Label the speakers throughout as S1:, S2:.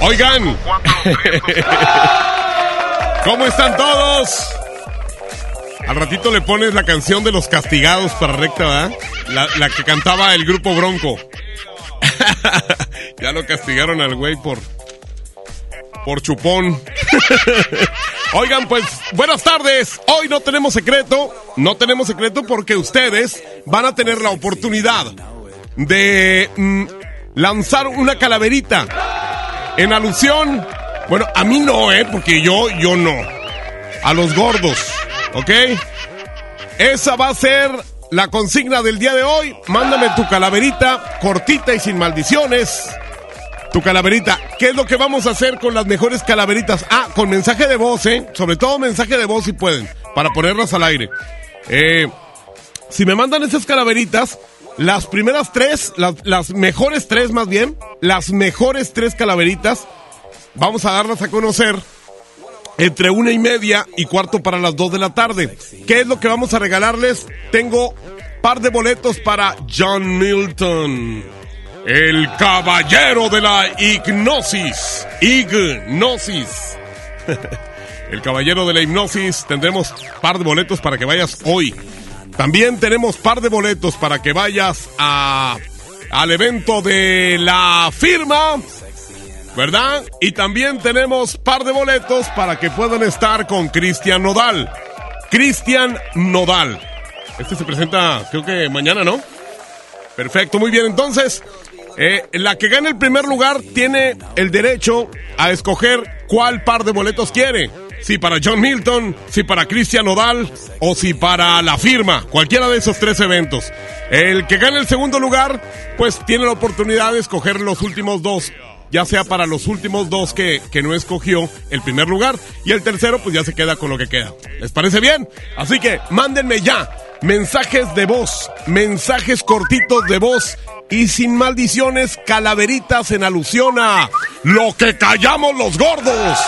S1: Oigan. ¿Cómo están todos? Al ratito le pones la canción de los castigados para recta, ¿verdad? La, la que cantaba el grupo Bronco. ya lo castigaron al güey por. por chupón. Oigan, pues, buenas tardes. Hoy no tenemos secreto. No tenemos secreto porque ustedes van a tener la oportunidad de mm, lanzar una calaverita en alusión. Bueno, a mí no, ¿eh? Porque yo, yo no. A los gordos, ¿ok? Esa va a ser la consigna del día de hoy. Mándame tu calaverita cortita y sin maldiciones. Tu calaverita. ¿Qué es lo que vamos a hacer con las mejores calaveritas? Ah, con mensaje de voz, ¿eh? Sobre todo mensaje de voz si pueden, para ponerlas al aire. Eh, si me mandan esas calaveritas, las primeras tres, las, mejores tres más bien, las mejores tres calaveritas, vamos a darlas a conocer entre una y media y cuarto para las dos de la tarde. ¿Qué es lo que vamos a regalarles? Tengo par de boletos para John Milton, el caballero de la hipnosis. Hipnosis. el caballero de la hipnosis. Tendremos par de boletos para que vayas hoy. También tenemos par de boletos para que vayas a, al evento de la firma. ¿verdad? Y también tenemos par de boletos para que puedan estar con Cristian Nodal. Cristian Nodal. Este se presenta, creo que mañana, ¿no? Perfecto, muy bien. Entonces, eh, la que gane el primer lugar tiene el derecho a escoger cuál par de boletos quiere. Si para John Milton, si para Cristian Nodal o si para la firma. Cualquiera de esos tres eventos. El que gane el segundo lugar, pues tiene la oportunidad de escoger los últimos dos ya sea para los últimos dos que, que, no escogió el primer lugar y el tercero pues ya se queda con lo que queda. ¿Les parece bien? Así que mándenme ya mensajes de voz, mensajes cortitos de voz y sin maldiciones, calaveritas en alusión a lo que callamos los gordos.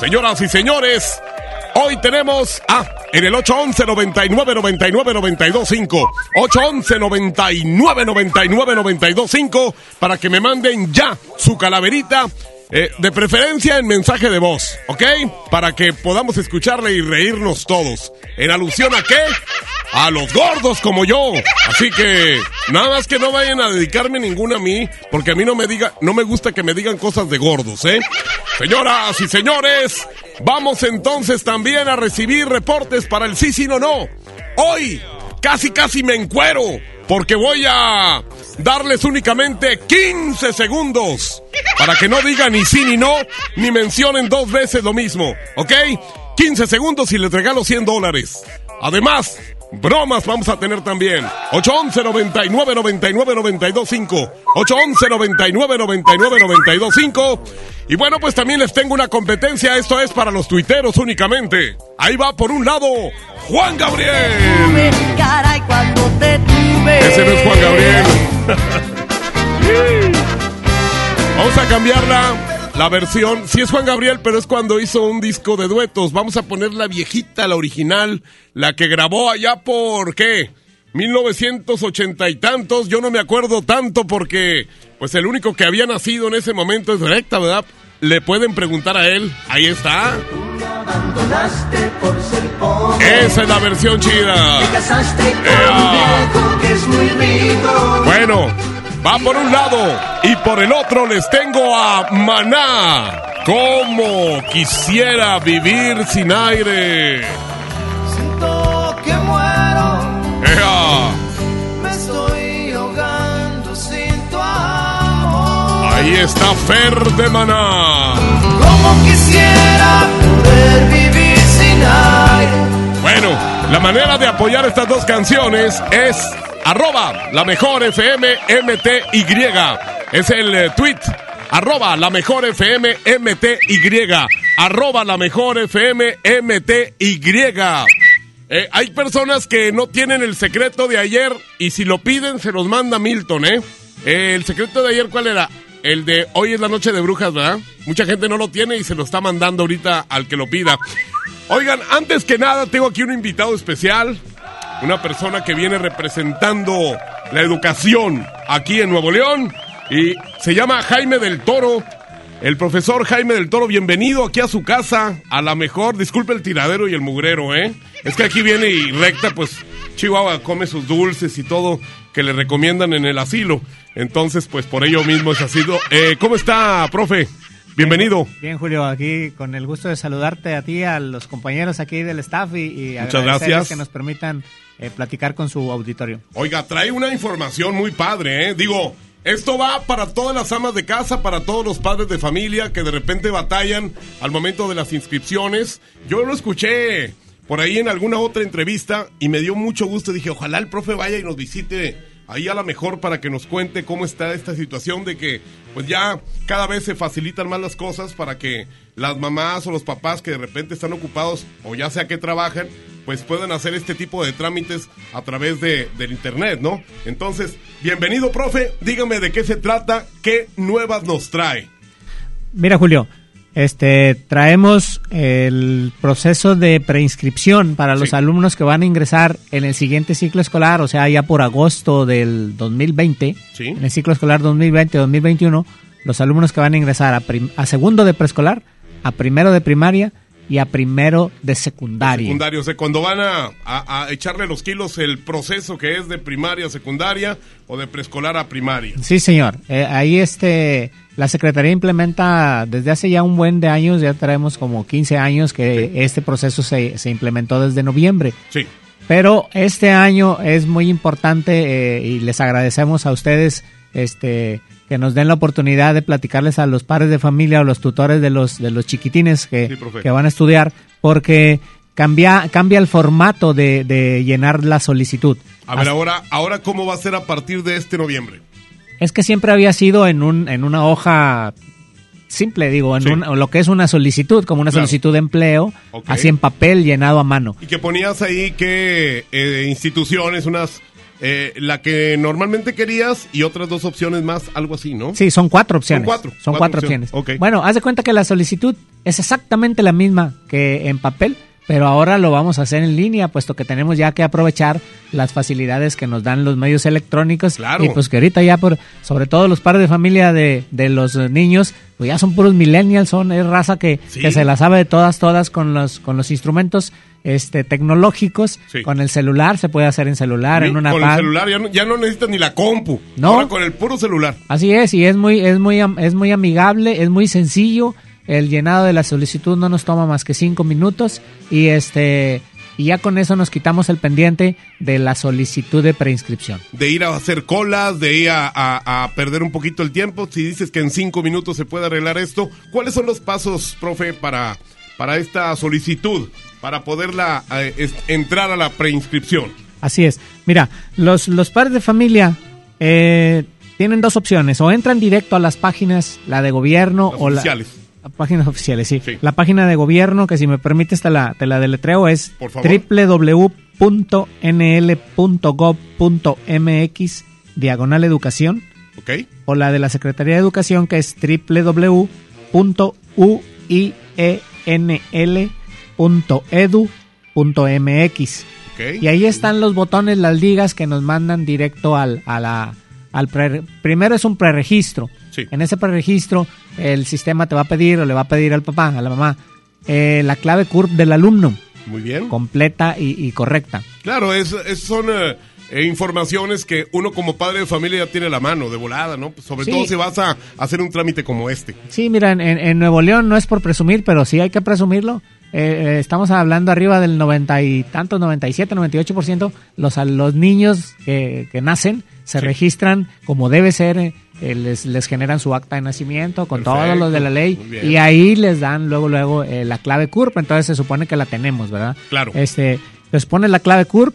S1: Señoras y señores, Hoy tenemos, ah, en el 811 99 99 925 811 99 99 925 para que me manden ya su calaverita. Eh, de preferencia en mensaje de voz, ¿ok? Para que podamos escucharle y reírnos todos. ¿En alusión a qué? A los gordos como yo. Así que nada más que no vayan a dedicarme ninguna a mí, porque a mí no me diga, no me gusta que me digan cosas de gordos, ¿eh? Señoras y señores, vamos entonces también a recibir reportes para el sí, sí, no, no. Hoy casi casi me encuero porque voy a darles únicamente 15 segundos para que no digan ni sí ni no, ni mencionen dos veces lo mismo, ¿ok? 15 segundos y les regalo 100 dólares. Además, bromas vamos a tener también. 811 99 99 925 811 99 99 925 Y bueno, pues también les tengo una competencia. Esto es para los tuiteros únicamente. Ahí va por un lado Juan Gabriel.
S2: Caray, cuando te ese no es Juan Gabriel.
S1: Vamos a cambiarla. La versión, sí es Juan Gabriel, pero es cuando hizo un disco de duetos. Vamos a poner la viejita, la original, la que grabó allá por qué? 1980 y tantos. Yo no me acuerdo tanto porque, pues, el único que había nacido en ese momento es Recta, ¿verdad? Le pueden preguntar a él. Ahí está. Esa es la versión chida. Bueno, va por un lado y por el otro les tengo a Maná. Como quisiera vivir sin aire. Está Fer de Maná.
S3: Como quisiera poder vivir sin aire.
S1: Bueno, la manera de apoyar estas dos canciones es arroba la mejor FM MTY. Es el eh, tweet. Arroba la mejor FM MTY. Arroba la mejor FM MTY. Eh, hay personas que no tienen el secreto de ayer y si lo piden se los manda Milton, ¿eh? Eh, el secreto de ayer, ¿cuál era? El de hoy es la noche de brujas, ¿verdad? Mucha gente no lo tiene y se lo está mandando ahorita al que lo pida. Oigan, antes que nada, tengo aquí un invitado especial. Una persona que viene representando la educación aquí en Nuevo León. Y se llama Jaime del Toro. El profesor Jaime del Toro, bienvenido aquí a su casa. A la mejor, disculpe el tiradero y el mugrero, ¿eh? Es que aquí viene y recta, pues Chihuahua come sus dulces y todo que le recomiendan en el asilo. Entonces, pues por ello mismo es así. Eh, ¿Cómo está, profe? Bienvenido.
S4: Bien, Julio, aquí con el gusto de saludarte a ti, a los compañeros aquí del staff y, y
S1: Muchas gracias.
S4: que nos permitan eh, platicar con su auditorio.
S1: Oiga, trae una información muy padre, ¿eh? Digo, esto va para todas las amas de casa, para todos los padres de familia que de repente batallan al momento de las inscripciones. Yo lo escuché por ahí en alguna otra entrevista y me dio mucho gusto. Dije, ojalá el profe vaya y nos visite ahí a la mejor para que nos cuente cómo está esta situación de que pues ya cada vez se facilitan más las cosas para que las mamás o los papás que de repente están ocupados o ya sea que trabajan pues puedan hacer este tipo de trámites a través de, del internet, ¿no? Entonces, bienvenido profe, dígame de qué se trata, qué nuevas nos trae.
S4: Mira, Julio, este traemos el proceso de preinscripción para los
S1: Sí.
S4: alumnos que van a ingresar en el siguiente ciclo escolar, o sea, ya por agosto del 2020,
S1: Sí.
S4: en el ciclo escolar 2020-2021, los alumnos que van a ingresar a, segundo de preescolar, a primero de primaria y a primero de secundaria.
S1: Secundario, o sea, cuando van a, a- a echarle los kilos el proceso que es de primaria a secundaria o de preescolar a primaria.
S4: Sí, señor. Eh, ahí este, la Secretaría implementa desde hace ya un buen de años, ya traemos como 15 años que este proceso se, se implementó desde noviembre.
S1: Sí.
S4: Pero este año es muy importante eh, y les agradecemos a ustedes este, que nos den la oportunidad de platicarles a los padres de familia o los tutores de los, de los chiquitines que,
S1: Sí,
S4: que van a estudiar, porque cambia, cambia el formato de, de llenar la solicitud.
S1: A ver, ahora, ahora cómo va a ser a partir de este noviembre.
S4: Es que siempre había sido en, un, en una hoja simple, digo, en
S1: Sí.
S4: un- lo que es una solicitud, como una
S1: Claro.
S4: solicitud de empleo, así en papel, llenado a mano.
S1: Y que ponías ahí que eh, instituciones, unas, eh, la que normalmente querías y otras dos opciones más, algo así, ¿no?
S4: Sí, son cuatro opciones.
S1: Son cuatro,
S4: Son
S1: cuatro
S4: cuatro,
S1: opciones.
S4: Bueno, haz de cuenta que la solicitud es exactamente la misma que en papel, pero ahora lo vamos a hacer en línea, puesto que tenemos ya que aprovechar las facilidades que nos dan los medios electrónicos.
S1: Claro.
S4: Y pues que ahorita ya, por, sobre todo los padres de familia de, de los niños, pues ya son puros millennials, son es raza que,
S1: Sí.
S4: que se la sabe de todas, todas con los, con los instrumentos este tecnológicos.
S1: Sí.
S4: Con el celular, se puede hacer en celular, en una
S1: con
S4: pad.
S1: el celular ya no, ya no necesitas ni la compu.
S4: No.
S1: Ahora con el puro celular.
S4: Así es, y es muy, es muy, es muy amigable, es muy sencillo. El llenado de la solicitud no nos toma más que cinco minutos y este y ya con eso nos quitamos el pendiente de la solicitud de preinscripción.
S1: De ir a hacer colas, de ir a, a- a perder un poquito el tiempo. Si dices que en cinco minutos se puede arreglar esto, ¿cuáles son los pasos, profe, para, para esta solicitud? Para poderla eh, entrar a la preinscripción.
S4: Así es. Mira, los, los padres de familia eh, tienen dos opciones. O entran directo a las páginas, la de gobierno
S1: Las
S4: o la,
S1: oficiales.
S4: a páginas oficiales, sí.
S1: Sí.
S4: La página de gobierno, que si me permites te la, te la deletreo, es www.nl.gov.mx diagonal educación.
S1: Ok.
S4: o la de la Secretaría de Educación que es www.uinl.edu.mx.
S1: Ok.
S4: Y ahí están los botones, las ligas que nos mandan directo al, a la, al pre- primero es un preregistro.
S1: Sí.
S4: En ese preregistro el sistema te va a pedir o le va a pedir al papá, a la mamá, eh, la clave CURP del alumno,
S1: Muy bien.
S4: completa y, y correcta.
S1: Claro, es, es- son eh, eh, informaciones que uno como padre de familia ya tiene la mano, de volada, ¿no? Pues sobre
S4: Sí.
S1: todo si vas a hacer un trámite como este.
S4: Sí, mira, en- en Nuevo León no es por presumir, pero sí hay que presumirlo. Eh, eh, estamos hablando arriba del 90 y tantos, 97, 98%. Los, los niños que, que nacen se
S1: Sí.
S4: registran como debe ser, eh, eh, les, les generan su acta de nacimiento con todo
S1: Perfecto,
S4: lo de la ley y ahí les dan luego, luego eh, la clave CURP, entonces se supone que la tenemos, ¿verdad?
S1: Claro.
S4: Este, les pones la clave CURP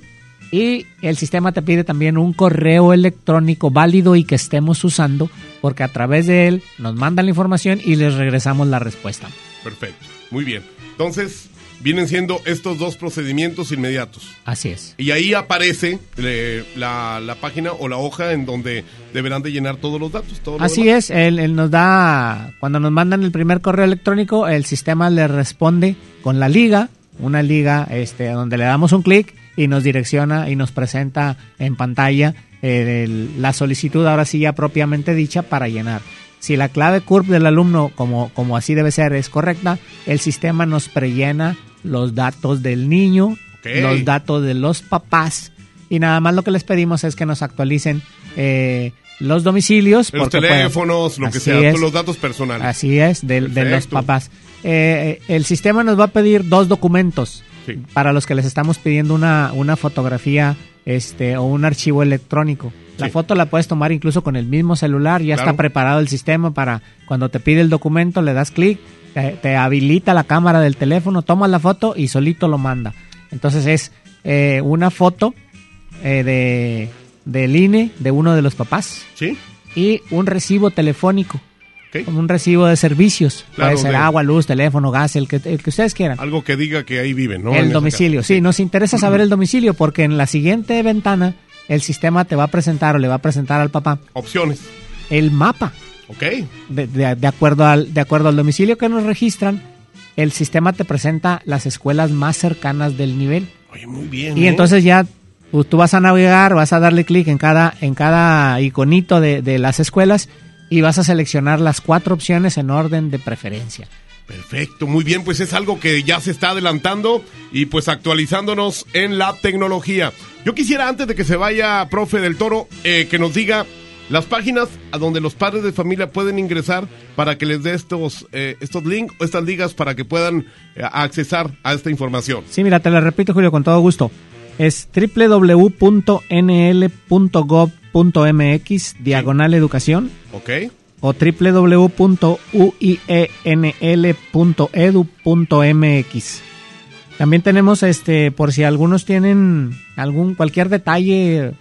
S4: y el sistema te pide también un correo electrónico válido y que estemos usando, porque a través de él nos mandan la información y les regresamos la respuesta.
S1: Perfecto. Muy bien. Entonces, vienen siendo estos dos procedimientos inmediatos.
S4: Así es.
S1: Y ahí aparece eh, la, la página o la hoja en donde deberán de llenar todos los datos. todo
S4: Así es, él, él nos da, cuando nos mandan el primer correo electrónico, el sistema le responde con la liga, una liga este, donde le damos un clic y nos direcciona y nos presenta en pantalla eh, el- la solicitud, ahora sí ya propiamente dicha, para llenar. Si la clave CURP del alumno, como, como así debe ser, es correcta, el sistema nos prellena los datos del niño, los datos de los papás y nada más lo que les pedimos es que nos actualicen eh, los domicilios.
S1: Los
S4: pues,
S1: teléfonos, lo que sea,
S4: es.
S1: los datos personales.
S4: Así es, de, de los papás. Eh, el sistema nos va a pedir dos documentos
S1: Sí.
S4: para los que les estamos pidiendo una, una fotografía este, o un archivo electrónico. La
S1: Sí.
S4: foto la puedes tomar incluso con el mismo celular, ya
S1: Claro.
S4: está preparado el sistema para cuando te pide el documento, le das clic, te, te habilita la cámara del teléfono, tomas la foto y solito lo manda. Entonces es eh, una foto eh, de, del INE de uno de los papás
S1: ¿Sí?
S4: y un recibo telefónico Como un recibo de servicios.
S1: Claro,
S4: Puede ser
S1: de-
S4: agua, luz, teléfono, gas, el que, el que ustedes quieran.
S1: Algo que diga que ahí viven, ¿no?
S4: El domicilio. Sí, nos interesa saber el domicilio porque en la siguiente ventana el sistema te va a presentar o le va a presentar al papá
S1: Opciones.
S4: el mapa.
S1: Ok.
S4: De, de- de acuerdo al, de acuerdo al domicilio que nos registran, el sistema te presenta las escuelas más cercanas del nivel.
S1: Oye, muy bien.
S4: Y
S1: ¿eh?
S4: entonces ya pues, tú vas a navegar, vas a darle clic en cada, en cada iconito de, de las escuelas y vas a seleccionar las cuatro opciones en orden de preferencia.
S1: Perfecto, muy bien, pues es algo que ya se está adelantando y pues actualizándonos en la tecnología. Yo quisiera antes de que se vaya, profe del Toro, eh, que nos diga las páginas a donde los padres de familia pueden ingresar para que les dé estos, eh, estos links o estas ligas para que puedan eh, accesar a esta información.
S4: Sí, mira, te lo repito, Julio, con todo gusto. Es www.nl.gov.mx, diagonal educación,
S1: ¿Ok?
S4: o www.uinl.edu.mx. También tenemos, este, por si algunos tienen algún, cualquier detalle,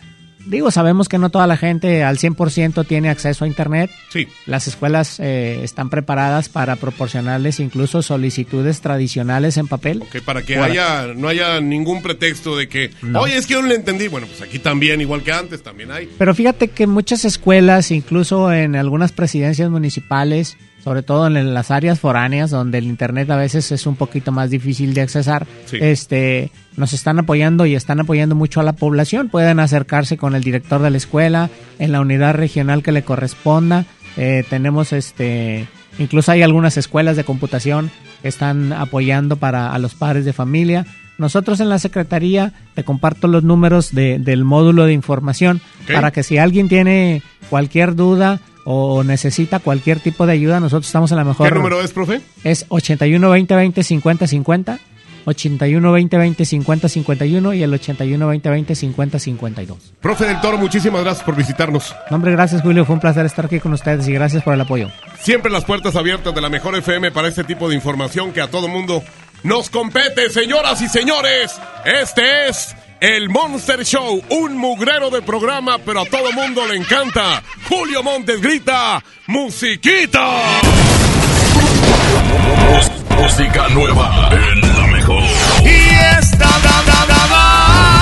S4: digo, sabemos que no toda la gente al 100% tiene acceso a Internet.
S1: Sí.
S4: Las escuelas eh, están preparadas para proporcionarles incluso solicitudes tradicionales en papel.
S1: Ok, para que
S4: Bueno.
S1: haya, no haya ningún pretexto de que,
S4: No.
S1: oye, es que yo no le entendí. Bueno, pues aquí también, igual que antes, también hay.
S4: Pero fíjate que muchas escuelas, incluso en algunas presidencias municipales, sobre todo en las áreas foráneas donde el internet a veces es un poquito más difícil de accesar,
S1: Sí.
S4: este, nos están apoyando y están apoyando mucho a la población. Pueden acercarse con el director de la escuela en la unidad regional que le corresponda. Eh, tenemos este, incluso hay algunas escuelas de computación que están apoyando para a los padres de familia. Nosotros en la secretaría te comparto los números de- del módulo de información para que si alguien tiene cualquier duda o necesita cualquier tipo de ayuda, nosotros estamos en la mejor.
S1: ¿Qué número es, profe?
S4: Es 81 20 20 50 50, 81 20 20 50 51 y el 81 20 20 50 52.
S1: Profe del Toro, muchísimas gracias por visitarnos.
S4: No, hombre, gracias Julio, fue un placer estar aquí con ustedes y gracias por el apoyo.
S1: Siempre las puertas abiertas de la mejor FM para este tipo de información que a todo mundo nos compete, señoras y señores. Este es el Monster Show, un mugrero de programa, pero a todo mundo le encanta. Julio Montes grita, musiquita.
S5: Música nueva en la mejor.
S3: Y esta da, da, da, da,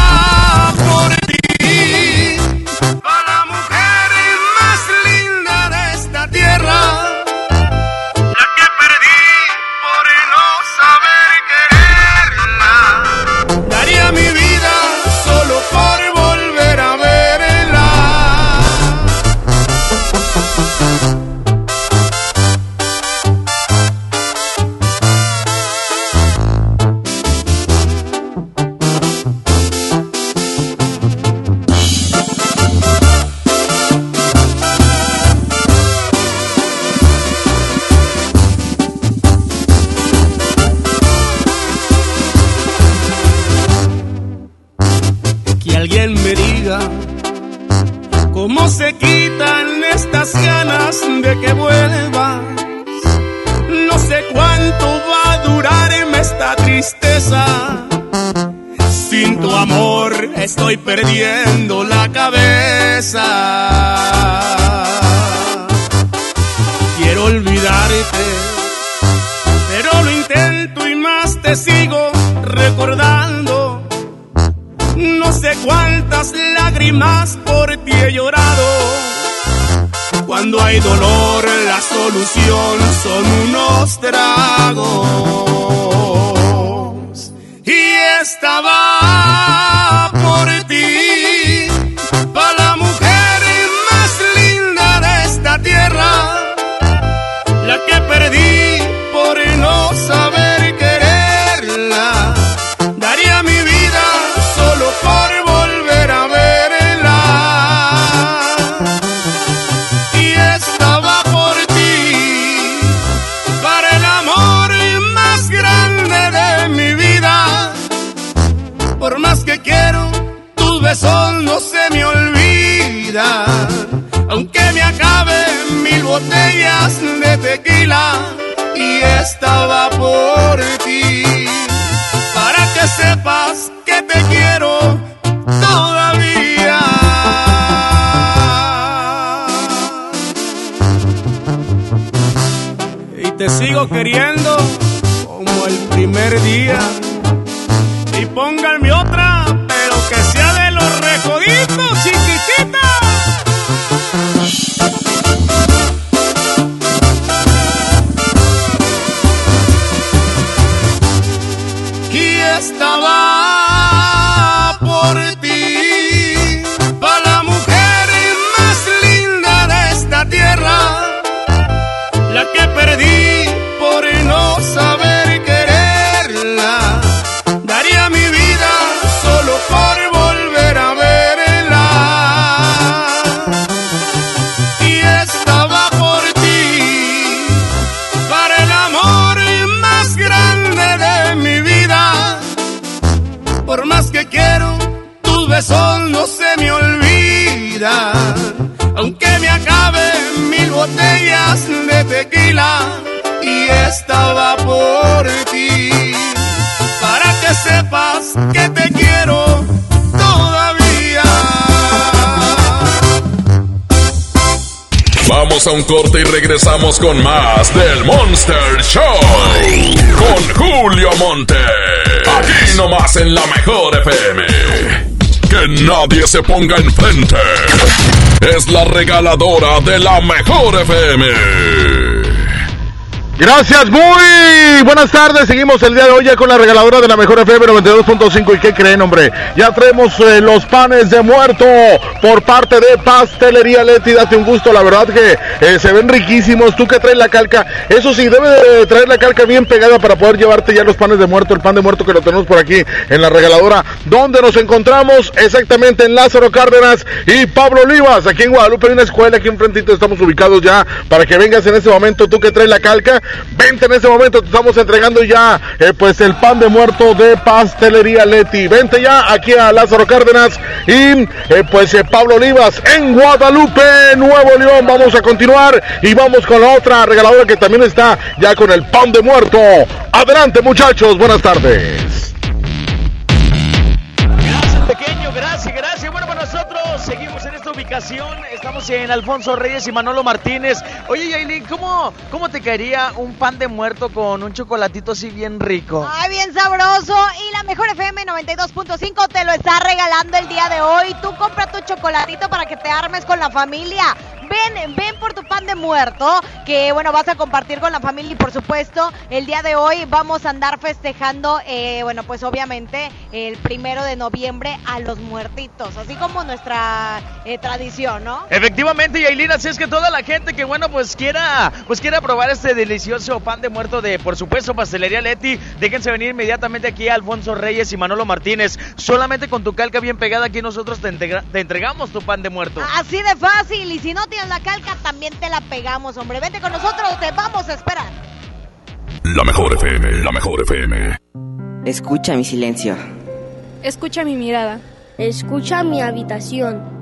S6: corte y regresamos con más del Monster Show. Con Julio Monte. Aquí nomás en la mejor FM. Que nadie se ponga enfrente. Es la regaladora de la mejor FM.
S7: Gracias, muy buenas tardes. Seguimos el día de hoy ya con la regaladora de la mejor FM 92.5. ¿Y qué creen, hombre? Ya traemos eh, los panes de muerto por parte de Pastelería Leti. Date un gusto, la verdad que eh, se ven riquísimos. Tú que traes la calca, eso sí, debe de traer la calca bien pegada para poder llevarte ya los panes de muerto. El pan de muerto que lo tenemos por aquí en la regaladora. donde nos encontramos? Exactamente en Lázaro Cárdenas y Pablo Olivas. Aquí en Guadalupe hay una escuela, aquí enfrentito estamos ubicados ya para que vengas en este momento. Tú que traes la calca, vente en este momento. Te estamos entregando ya eh, pues el pan de muerto de Pastelería Leti. Vente ya aquí a Lázaro Cárdenas y eh, pues eh, Pablo Olivas en Guadalupe, Nuevo León. Vamos a continuar y vamos con la otra regaladora que también está ya con el pan de muerto. Adelante muchachos, buenas tardes.
S8: Estamos en Alfonso Reyes y Manolo Martínez. Oye, Yailin, ¿cómo, ¿cómo te caería un pan de muerto con un chocolatito así bien rico?
S9: Ay, bien sabroso. Y la mejor FM 92.5 te lo está regalando el día de hoy. Tú compra tu chocolatito para que te armes con la familia. Ven, ven por tu pan de muerto, que bueno, vas a compartir con la familia y por supuesto, el día de hoy vamos a andar festejando, eh, bueno, pues obviamente el primero de noviembre a los muertitos, así como nuestra eh, tradición, ¿no?
S8: Efectivamente, Yailin, así es que toda la gente que, bueno, pues quiera, pues quiera probar este delicioso pan de muerto de, por supuesto, Pastelería Leti, déjense venir inmediatamente aquí a Alfonso Reyes y Manolo Martínez. Solamente con tu calca bien pegada aquí nosotros te, integra- te entregamos tu pan de muerto.
S9: Así de fácil, y si no tienes la calca, también te la pegamos, hombre. Vete con nosotros, te vamos a esperar.
S6: La mejor FM, la mejor FM.
S10: Escucha mi silencio.
S11: Escucha mi mirada.
S12: Escucha mi habitación.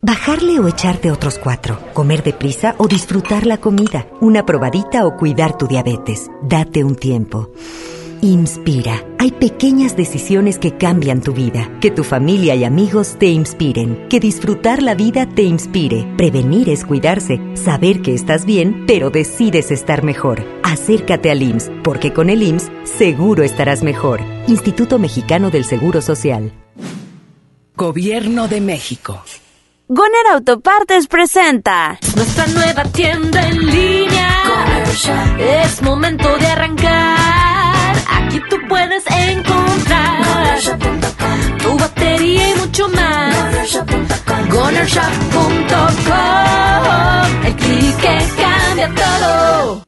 S13: Bajarle o echarte otros cuatro. Comer deprisa o disfrutar la comida. Una probadita o cuidar tu diabetes. Date un tiempo. Inspira. Hay pequeñas decisiones que cambian tu vida. Que tu familia y amigos te inspiren. Que disfrutar la vida te inspire. Prevenir es cuidarse. Saber que estás bien, pero decides estar mejor. Acércate al IMSS, porque con el IMSS seguro estarás mejor. Instituto Mexicano del Seguro Social.
S14: Gobierno de México.
S15: Goner Autopartes presenta nuestra nueva tienda en línea. Es momento de arrancar. Aquí tú puedes encontrar tu batería y mucho más. GonerShop.com El clic que cambia todo.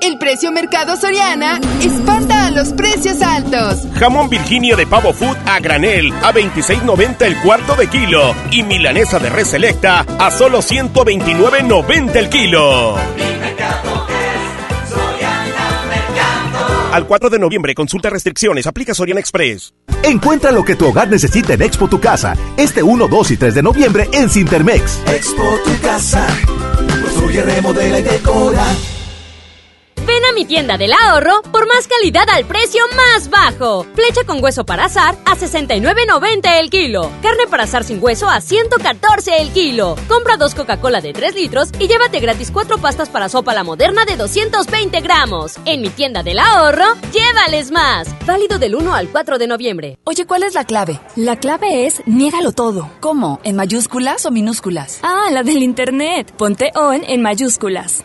S16: El precio Mercado Soriana espanta a los precios altos.
S17: Jamón Virginia de pavo food a granel a 26.90 el cuarto de kilo y milanesa de res selecta a solo 129.90 el kilo. Al 4 de noviembre, consulta restricciones, aplica Soriana Express.
S18: Encuentra lo que tu hogar necesita en Expo Tu Casa, este 1, 2 y 3 de noviembre en Cintermex.
S2: Expo Tu Casa, construye, remodela y decora.
S15: Ven a mi tienda del ahorro por más calidad al precio más bajo. Flecha con hueso para azar a 69.90 el kilo. Carne para azar sin hueso a 114 el kilo. Compra dos Coca-Cola de 3 litros y llévate gratis cuatro pastas para sopa la moderna de 220 gramos. En mi tienda del ahorro, llévales más. Válido del 1 al 4 de noviembre.
S19: Oye, ¿cuál es la clave? La clave es niégalo todo. ¿Cómo? ¿En mayúsculas o minúsculas?
S20: Ah, la del internet. Ponte on en mayúsculas.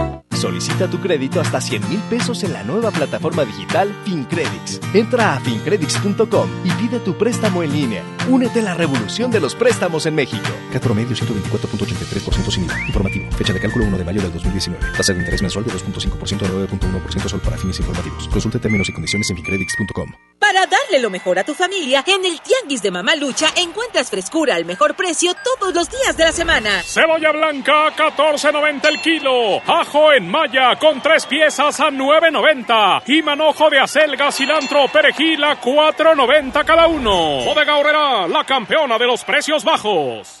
S21: Solicita tu crédito hasta 100 mil pesos en la nueva plataforma digital FinCredits. Entra a fincredits.com y pide tu préstamo en línea. Únete a la revolución de los préstamos en México.
S22: CAT promedio 124.83% sin IVA. Informativo. Fecha de cálculo 1 de mayo del 2019. Tasa de interés mensual de 2.5% a 9.1% solo para fines informativos. Consulte términos y condiciones en fincredits.com.
S23: Para darle lo mejor a tu familia, en el Tianguis de Mamalucha encuentras frescura al mejor precio todos los días de la semana.
S24: Cebolla blanca a 14.90 el kilo. Ajo en malla con tres piezas a 9.90. Y manojo de acelga, cilantro, perejil a 4.90 cada uno. Bodega Horrera, la campeona de los precios bajos.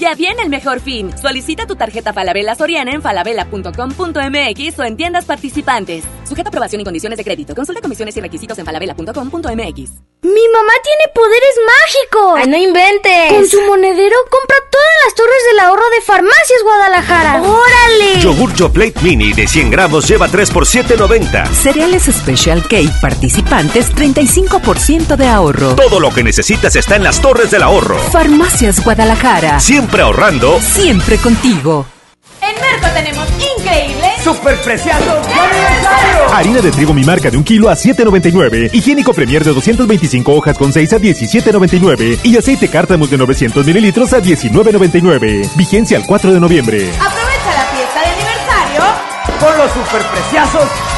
S25: Ya viene el mejor fin. Solicita tu tarjeta Falabella Soriana en falabella.com.mx o en tiendas participantes. Sujeta aprobación y condiciones de crédito. Consulta comisiones y requisitos en falabella.com.mx.
S26: ¡Mi mamá tiene poderes mágicos!
S27: ¡Ay, no inventes!
S26: Con su monedero compra todas las torres del ahorro de Farmacias Guadalajara. ¡Órale!
S28: Yogur Plate Mini de 100 gramos lleva 3 por 7.90.
S14: Cereales Special Cake participantes 35% de ahorro.
S28: Todo lo que necesitas está en las torres del ahorro.
S14: Farmacias Guadalajara.
S28: Siempre ahorrando.
S14: Siempre contigo.
S25: En Merco tenemos increíble
S2: super aniversario.
S18: Harina de trigo mi marca de un kilo a 7.99. Higiénico Premier de 225 hojas con 6 a 17.99. Y aceite cártamos de 900 mililitros a 19.99. Vigencia al 4 de noviembre.
S25: Aprovecha la fiesta de aniversario
S2: con los superpreciosos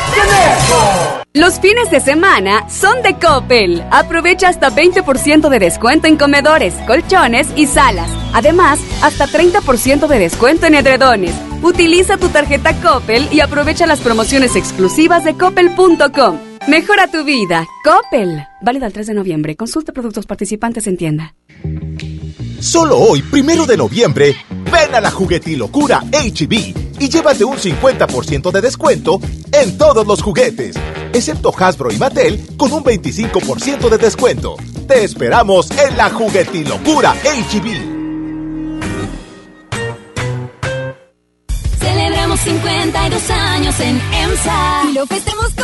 S15: Los fines de semana son de Coppel. Aprovecha hasta 20% de descuento en comedores, colchones y salas. Además, hasta 30% de descuento en edredones. Utiliza tu tarjeta Coppel y aprovecha las promociones exclusivas de coppel.com. Mejora tu vida. Coppel. Válido al 3 de noviembre. Consulta productos participantes en tienda.
S18: Solo hoy, primero de noviembre, ven a la juguetilocura HB y llévate un 50% de descuento en todos los juguetes, excepto Hasbro y Mattel con un 25% de descuento. Te esperamos en la juguetilocura HB.
S15: Celebramos 52 años en EMSA y lo festemos con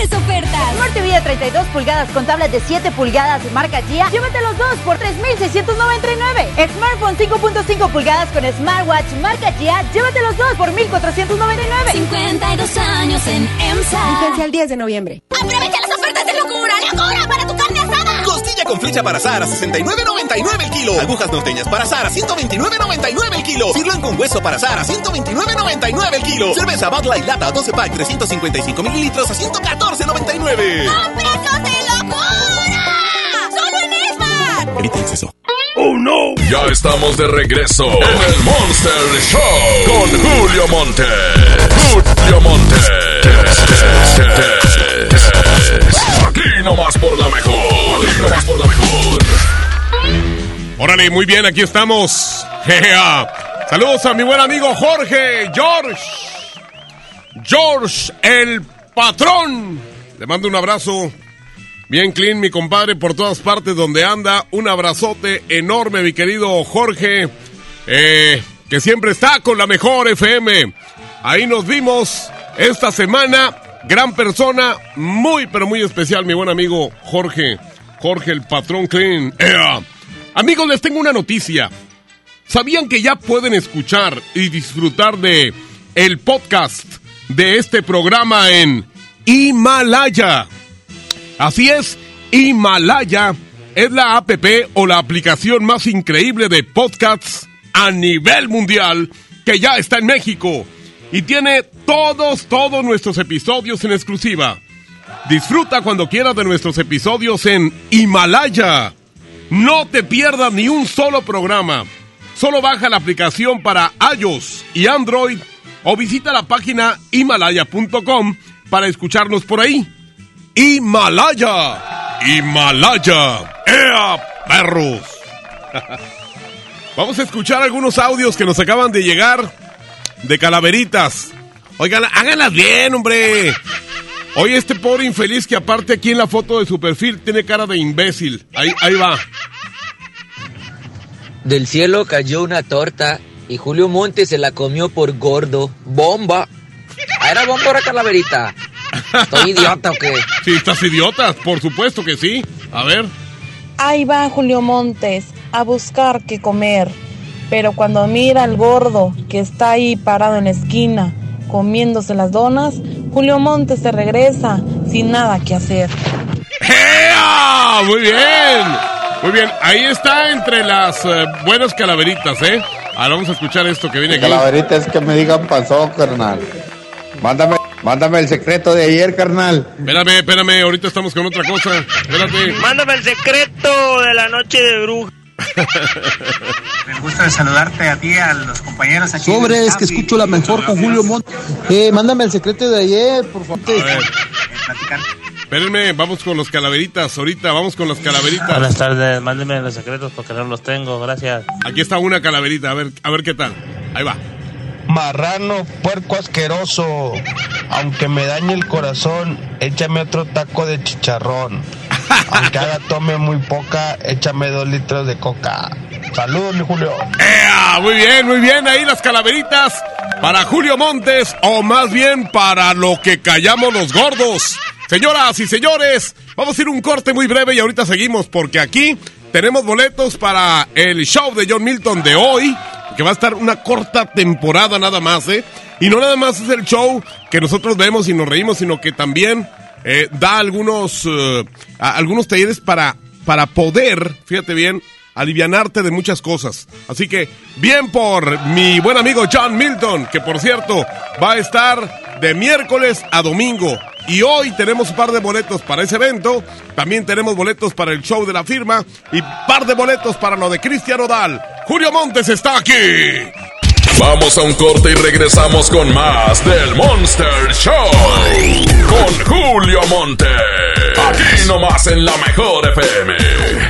S15: grandes ofertas.
S29: Smart TV de 32 pulgadas con tablet de 7 pulgadas de marca GIA. Llévate los dos por 3,699. Smartphone 5.5 pulgadas con smartwatch marca GIA. Llévate los dos por 1,499.
S15: 52 años en EMSA.
S29: Vigencia el 10 de noviembre.
S15: Aprovecha las ofertas de locura, locura para tu carne asada.
S30: Con flecha para asar a 69.99 el kilo. Agujas norteñas para asar a 129.99 el kilo. Sirloin con hueso para asar a 129.99 el kilo. Cerveza Bud Light Lata 12 pack 355 mililitros a 114.99.
S15: ¡Precios
S30: Evita el exceso.
S6: ¡Oh, no! Ya estamos de regreso en el Monster Show con Julio Monte. Julio Monte. Aquí nomás por la mejor. Aquí nomás por la mejor.
S1: Órale, muy bien, aquí estamos. Jea. Saludos a mi buen amigo Jorge, George. George, el patrón. Le mando un abrazo. Bien clean, mi compadre, por todas partes donde anda. Un abrazote enorme, mi querido Jorge. Eh, que siempre está con la mejor FM. Ahí nos vimos esta semana. Gran persona, muy, pero muy especial, mi buen amigo Jorge. Jorge, el patrón clean. ¡Ea! Amigos, les tengo una noticia. ¿Sabían que ya pueden escuchar y disfrutar de el podcast de este programa en Himalaya? Así es, Himalaya es la app o la aplicación más increíble de podcasts a nivel mundial que ya está en México y tiene todos, todos nuestros episodios en exclusiva. Disfruta cuando quieras de nuestros episodios en Himalaya. No te pierdas ni un solo programa. Solo baja la aplicación para iOS y Android o visita la página himalaya.com para escucharnos por ahí. Himalaya. Himalaya. ¡Ea, perros! Vamos a escuchar algunos audios que nos acaban de llegar de calaveritas. Oigan, háganlas bien, hombre. Oye, este pobre infeliz que aparte aquí en la foto de su perfil tiene cara de imbécil. Ahí, ahí va.
S31: Del cielo cayó una torta y Julio Montes se la comió por gordo. ¡Bomba! Ah, ¿Era bomba o calaverita? ¿Estoy idiota o qué?
S1: Sí, estás idiota, por supuesto que sí. A ver.
S32: Ahí va Julio Montes a buscar qué comer. Pero cuando mira al gordo que está ahí parado en la esquina comiéndose las donas, Julio Montes se regresa sin nada que hacer.
S1: ¡Ea! Muy bien. Muy bien, ahí está entre las eh, buenas calaveritas, ¿eh? Ahora vamos a escuchar esto que viene aquí.
S33: Calaverita es que me digan pasó, carnal. Mándame, mándame el secreto de ayer, carnal.
S1: Espérame, espérame, ahorita estamos con otra cosa. Espérate.
S34: Mándame el secreto de la noche de bruja.
S35: Me gusta de saludarte a ti, a los compañeros aquí.
S36: Sobre, es que escucho la mejor con Julio Montes. Eh, mándame el secreto de ayer, por favor.
S35: Platicar
S1: Espérenme, vamos con los calaveritas. Ahorita vamos con las calaveritas.
S37: Buenas tardes, mándenme los secretos porque no los tengo, gracias.
S1: Aquí está una calaverita, a ver, a ver qué tal. Ahí va.
S38: Marrano, puerco asqueroso. Aunque me dañe el corazón, échame otro taco de chicharrón. Aunque haga tome muy poca, échame dos litros de coca. Saludos, mi Julio.
S1: Muy bien, muy bien. Ahí las calaveritas para Julio Montes, o más bien para lo que callamos los gordos. Señoras y señores, vamos a ir un corte muy breve y ahorita seguimos porque aquí tenemos boletos para el show de John Milton de hoy, que va a estar una corta temporada nada más, ¿eh? Y no nada más es el show que nosotros vemos y nos reímos, sino que también eh, da algunos, eh, algunos talleres para, para poder, fíjate bien, alivianarte de muchas cosas. Así que, bien por mi buen amigo John Milton, que por cierto va a estar de miércoles a domingo. Y hoy tenemos un par de boletos para ese evento. También tenemos boletos para el show de la firma y par de boletos para lo de Cristian Odal. Julio Montes está aquí.
S6: Vamos a un corte y regresamos con más del Monster Show. Con Julio Monte. Aquí nomás en la mejor FM.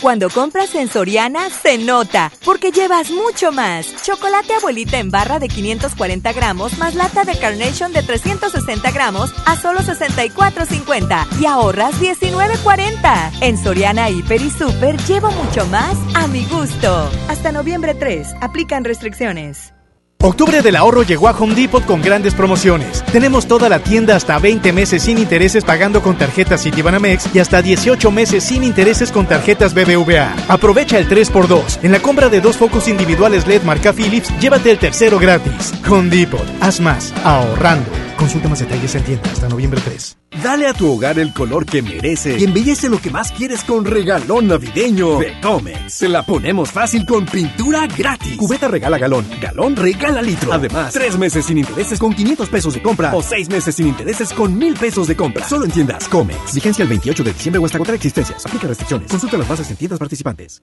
S39: Cuando compras en Soriana, se nota, porque llevas mucho más. Chocolate abuelita en barra de 540 gramos más lata de Carnation de 360 gramos a solo 64,50 y ahorras 19,40. En Soriana, Hiper y Super llevo mucho más a mi gusto. Hasta noviembre 3, aplican restricciones.
S40: Octubre del ahorro llegó a Home Depot con grandes promociones. Tenemos toda la tienda hasta 20 meses sin intereses pagando con tarjetas Citibanamex y hasta 18 meses sin intereses con tarjetas BBVA. Aprovecha el 3x2. En la compra de dos focos individuales LED marca Philips, llévate el tercero gratis. Home Depot, haz más, ahorrando. Consulta más detalles en tienda hasta noviembre 3.
S41: Dale a tu hogar el color que merece y embellece lo que más quieres con regalón navideño de Comex. Se la ponemos fácil con pintura gratis. Cubeta regala galón, galón regala litro. Además, tres meses sin intereses con 500 pesos de compra o seis meses sin intereses con 1000 pesos de compra. Solo en tiendas Comex. Vigencia el 28 de diciembre o hasta contra existencias. Aplica restricciones. Consulta las bases en tiendas participantes.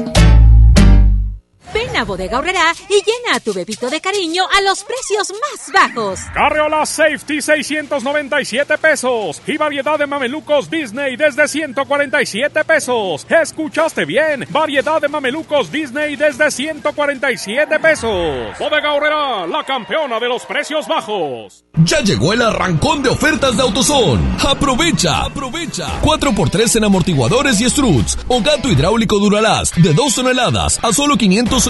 S42: Ven a Bodega Horrera y llena tu bebito de cariño a los precios más bajos.
S24: Carriola Safety 697 pesos y variedad de mamelucos Disney desde 147 pesos. ¿Escuchaste bien? Variedad de mamelucos Disney desde 147 pesos. Bodega Horrera, la campeona de los precios bajos.
S43: Ya llegó el arrancón de ofertas de AutoZone. Aprovecha, aprovecha. 4x3 en amortiguadores y struts o gato hidráulico Duralast de 2 toneladas a solo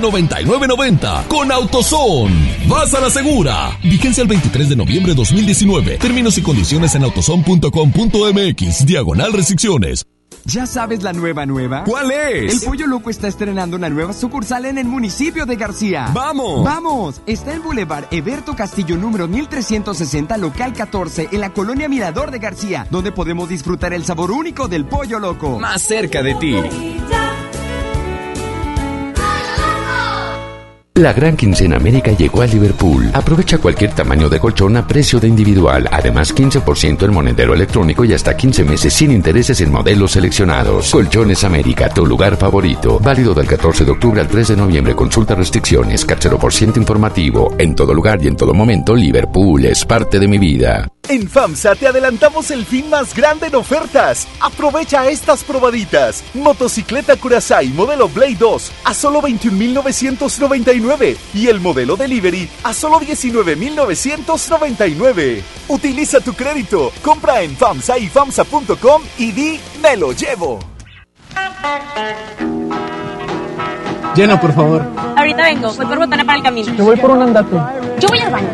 S43: 599.90 con AutoZone. Vas a la segura. Vigencia el 23 de noviembre de 2019. Términos y condiciones en autozone.com.mx. Diagonal restricciones.
S44: ¿Ya sabes la nueva nueva?
S43: ¿Cuál es?
S44: El Pollo Loco está estrenando una nueva sucursal en el municipio de García.
S43: ¡Vamos!
S44: ¡Vamos! Está en Boulevard Eberto Castillo número 1360, local 14, en la colonia Mirador de García, donde podemos disfrutar el sabor único del Pollo Loco.
S43: Más cerca de ti. La gran quincena América llegó a Liverpool. Aprovecha cualquier tamaño de colchón a precio de individual. Además, 15% en monedero electrónico y hasta 15 meses sin intereses en modelos seleccionados. Colchones América, tu lugar favorito. Válido del 14 de octubre al 3 de noviembre. Consulta restricciones. por ciento informativo. En todo lugar y en todo momento, Liverpool es parte de mi vida.
S18: En FAMSA te adelantamos el fin más grande en ofertas. Aprovecha estas probaditas. Motocicleta Curaçao modelo Blade 2 a solo 21.999 y el modelo Delivery a solo 19.999. Utiliza tu crédito, compra en FAMSA y FAMSA.com y di me lo llevo.
S45: Llena, por favor.
S11: Ahorita vengo, voy por botana para el camino.
S45: Yo voy por un andate.
S11: Yo voy al baño.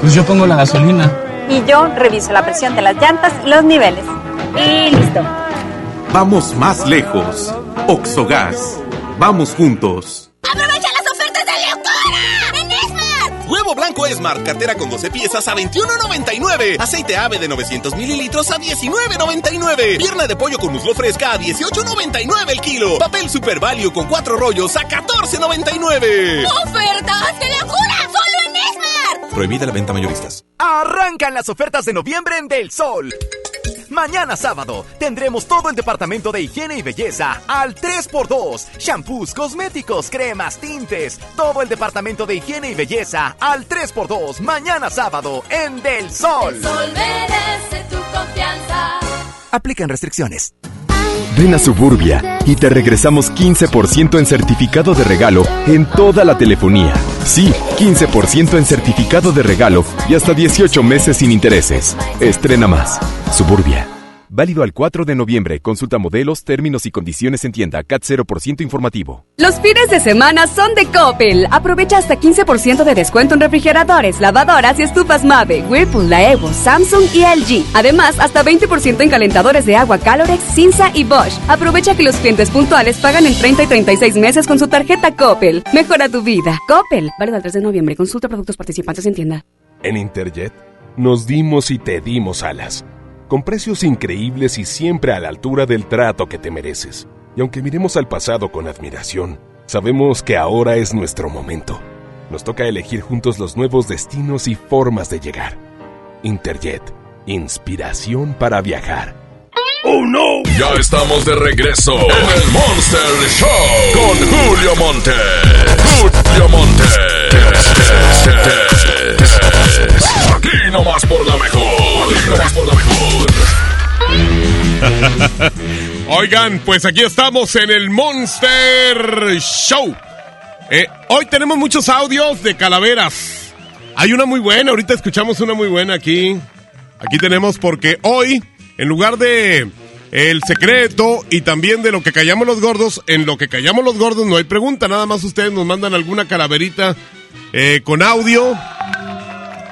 S45: Pues yo pongo la gasolina.
S11: Y yo reviso la presión de las llantas y los niveles. Y listo.
S46: Vamos más lejos. Oxogas. Vamos juntos.
S29: ¡Aprovecha las ofertas de locura! ¡En Esmar!
S30: Huevo blanco Esmar, cartera con 12 piezas a 21.99. Aceite ave de 900 mililitros a 19.99. Pierna de pollo con muslo fresca a 18.99 el kilo. Papel Super Value con 4 rollos a 14.99.
S29: ¡Ofertas de locura! ¡Solo!
S30: Prohibida la venta mayoristas.
S18: Arrancan las ofertas de noviembre en Del Sol. Mañana sábado tendremos todo el departamento de higiene y belleza al 3x2. Shampoos, cosméticos, cremas, tintes. Todo el departamento de higiene y belleza al 3x2. Mañana sábado en Del Sol.
S29: El sol merece tu confianza.
S18: Aplican restricciones.
S47: Ven a Suburbia y te regresamos 15% en certificado de regalo en toda la telefonía. Sí, 15% en certificado de regalo y hasta 18 meses sin intereses. Estrena más. Suburbia. Válido al 4 de noviembre. Consulta modelos, términos y condiciones en tienda. CAT 0% informativo.
S15: Los fines de semana son de Coppel. Aprovecha hasta 15% de descuento en refrigeradores, lavadoras y estufas Mave, Whirlpool, Laevo, Samsung y LG. Además, hasta 20% en calentadores de agua Calorex, Cinza y Bosch. Aprovecha que los clientes puntuales pagan en 30 y 36 meses con su tarjeta Coppel. Mejora tu vida. Coppel. Válido al 3 de noviembre. Consulta productos participantes en tienda.
S48: En Interjet nos dimos y te dimos alas con precios increíbles y siempre a la altura del trato que te mereces. Y aunque miremos al pasado con admiración, sabemos que ahora es nuestro momento. Nos toca elegir juntos los nuevos destinos y formas de llegar. Interjet, inspiración para viajar.
S6: ¡Oh no! Ya estamos de regreso en el Monster Show con Julio Monte. Julio Monte. Aquí nomás por la mejor.
S1: Oigan, pues aquí estamos en el Monster Show. Eh, hoy tenemos muchos audios de calaveras. Hay una muy buena, ahorita escuchamos una muy buena aquí. Aquí tenemos porque hoy, en lugar de el secreto y también de lo que callamos los gordos, en lo que callamos los gordos no hay pregunta, nada más ustedes nos mandan alguna calaverita eh, con audio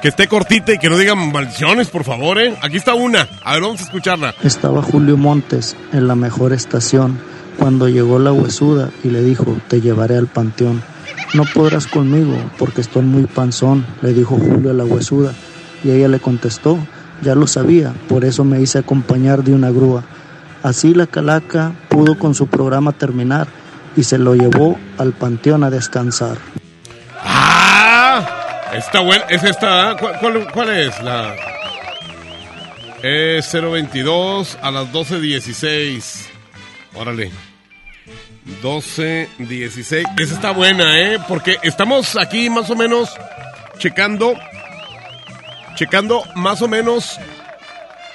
S1: que esté cortita y que no digan maldiciones, por favor, ¿eh? Aquí está una. A ver, vamos a escucharla.
S49: Estaba Julio Montes en la mejor estación cuando llegó la huesuda y le dijo, te llevaré al panteón. No podrás conmigo porque estoy muy panzón, le dijo Julio a la huesuda. Y ella le contestó, ya lo sabía, por eso me hice acompañar de una grúa. Así la calaca pudo con su programa terminar y se lo llevó al panteón a descansar.
S1: Está buena, es esta, ¿cuál, es? La es 022 a las 12.16. Órale. 12.16. Esa está buena, ¿eh? Porque estamos aquí más o menos checando, checando más o menos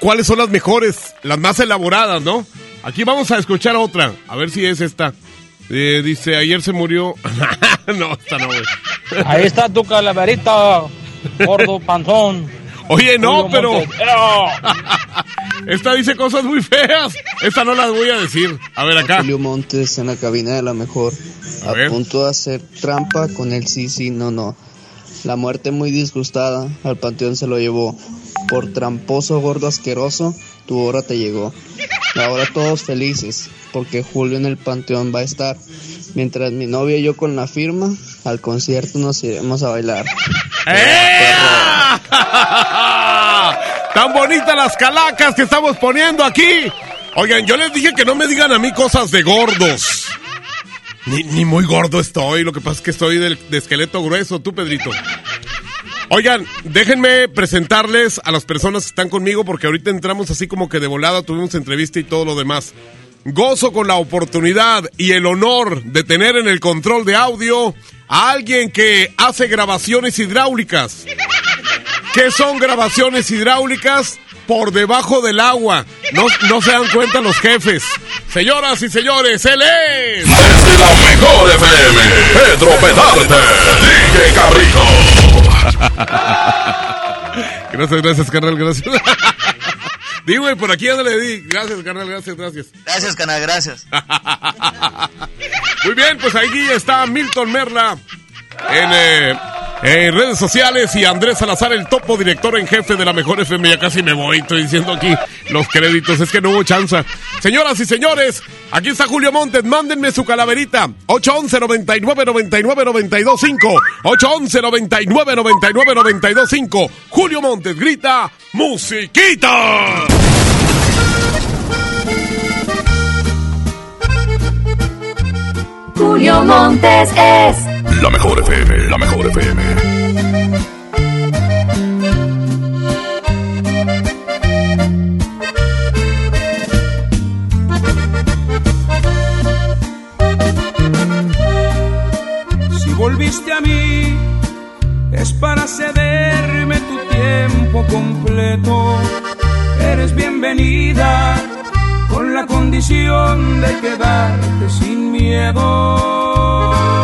S1: cuáles son las mejores, las más elaboradas, ¿no? Aquí vamos a escuchar otra, a ver si es esta. Eh, dice, ayer se murió. no, esta no, güey.
S50: Ahí está tu calaverita, gordo panzón.
S1: Oye, no, pero. Esta dice cosas muy feas. Esta no las voy a decir. A ver acá.
S51: Julio Montes en la cabina de la mejor. A, punto de hacer trampa con el sí, sí, no, no. La muerte muy disgustada. Al panteón se lo llevó. Por tramposo, gordo, asqueroso, tu hora te llegó. Ahora todos felices, porque Julio en el panteón va a estar. Mientras mi novia y yo con la firma, al concierto nos iremos a bailar.
S1: ¡Eh! Tan bonitas las calacas que estamos poniendo aquí. Oigan, yo les dije que no me digan a mí cosas de gordos. Ni, ni muy gordo estoy, lo que pasa es que estoy del- de esqueleto grueso, tú, Pedrito. Oigan, déjenme presentarles a las personas que están conmigo porque ahorita entramos así como que de volada, tuvimos entrevista y todo lo demás. Gozo con la oportunidad y el honor de tener en el control de audio a alguien que hace grabaciones hidráulicas. ¿Qué son grabaciones hidráulicas? Por debajo del agua. No, no se dan cuenta los jefes. Señoras y señores, él es...
S6: Desde la mejor FM, Pedro Pedarte, DJ Cabrijo.
S1: Gracias, gracias, carnal, gracias. Di, güey, por aquí ándale, di. Gracias, carnal, gracias, gracias.
S52: Gracias, canal, gracias.
S1: Muy bien, pues ahí está Milton Merla en, eh, en redes sociales y Andrés Salazar, el topo director en jefe de la mejor FM. Ya casi me voy, estoy diciendo aquí los créditos, es que no hubo chance. Señoras y señores, aquí está Julio Montes, mándenme su calaverita. 811 99 99 92 5 811 99 99 92 5 Julio Montes grita, ¡Musiquita!
S53: Julio Montes es
S6: La mejor FM, la mejor FM.
S54: Si volviste a mí, es para cederme tu tiempo completo. Eres bienvenida con la condición de quedarte sin miedo.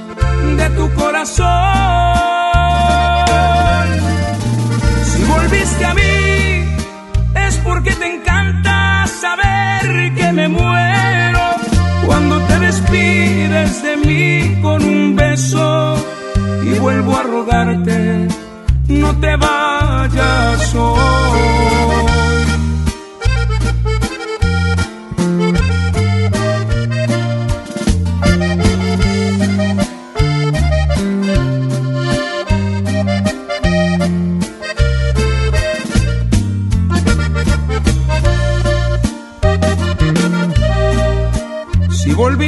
S54: de tu corazón. Si volviste a mí, es porque te encanta saber que me muero cuando te despides de mí con un beso y vuelvo a rogarte, no te vayas hoy.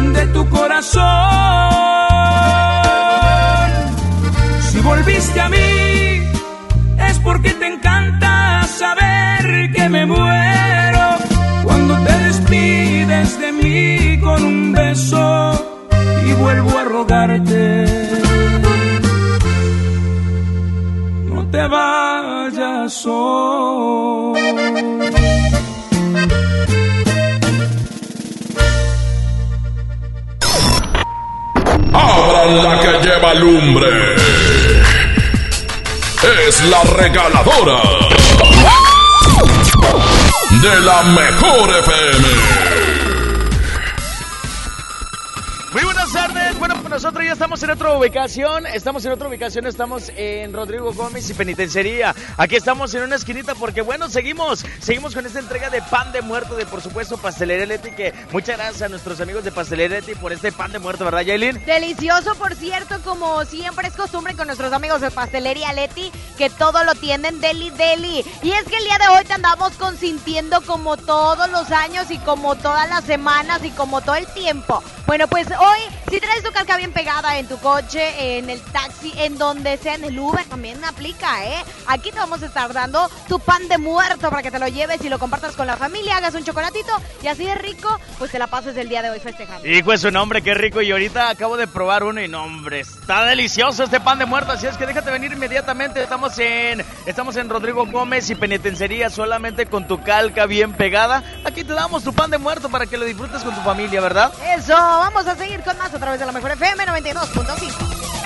S54: de tu corazón. Si volviste a mí, es porque te encanta saber que me muero cuando te despides de mí con un beso y vuelvo a rogarte. No te vayas hoy.
S6: La que lleva lumbre. Es la regaladora de la mejor FM.
S52: Buenas tardes. Bueno, pues nosotros ya estamos en otra ubicación. Estamos en otra ubicación. Estamos en Rodrigo Gómez y Penitenciaría. Aquí estamos en una esquinita porque, bueno, seguimos. Seguimos con esta entrega de pan de muerto de, por supuesto, Pastelería Leti. Que muchas gracias a nuestros amigos de Pastelería Leti por este pan de muerto, ¿verdad, Yailin?
S55: Delicioso, por cierto, como siempre es costumbre con nuestros amigos de Pastelería Leti, que todo lo tienden deli deli. Y es que el día de hoy te andamos consintiendo como todos los años y como todas las semanas y como todo el tiempo. Bueno, pues hoy, si traes tu cascabel
S9: bien pegada en tu coche, en el taxi, en donde sea, en el Uber, también aplica, ¿eh? Aquí te vamos a estar dando tu pan de muerto para que te lo lleves y lo compartas con la familia, hagas un chocolatito y así de rico, pues te la pases el día de hoy festejando.
S52: Hijo es su nombre, qué rico. Y ahorita acabo de probar uno y no, hombre, está delicioso este pan de muerto. Así es que déjate venir inmediatamente. Estamos en, estamos en Rodrigo Gómez y Penitenciaría solamente con tu calca bien pegada. Aquí te damos tu pan de muerto para que lo disfrutes con tu familia, ¿verdad?
S9: Eso, vamos a seguir con más a través de la mejor FM 92.5.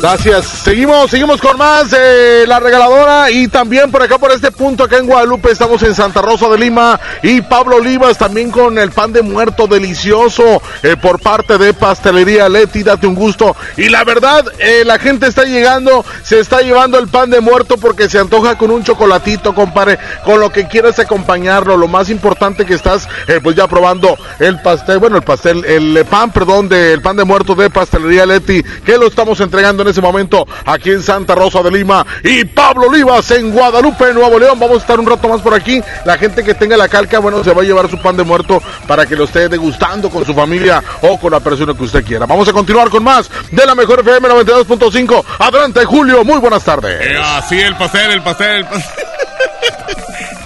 S7: Gracias. Seguimos, seguimos con más de la regaladora y también por acá por este punto acá en Guadalupe estamos en Santa Rosa de Lima y Pablo Olivas también con el pan de muerto delicioso eh, por parte de Pastelería Leti, date un gusto. Y la verdad, eh, la gente está llegando, se está llevando el pan de muerto porque se antoja con un chocolatito, compadre, con lo que quieras acompañarlo. Lo más importante que estás eh, pues ya probando el pastel, bueno, el pastel, el pan, perdón, del pan de muerto de Pastelería Leti, que lo estamos entregando en ese momento aquí en Santa Rosa de Lima y Pablo Olivas en Guadalupe, Nuevo León. Vamos a estar un rato más por aquí. La gente que tenga la calca, bueno, se va a llevar su pan de muerto para que lo esté degustando con su familia o con la persona que usted quiera. Vamos a continuar con más de la mejor FM 92.5. Adelante, Julio. Muy buenas tardes.
S1: Eh, así el pastel, el pastel, el pastel.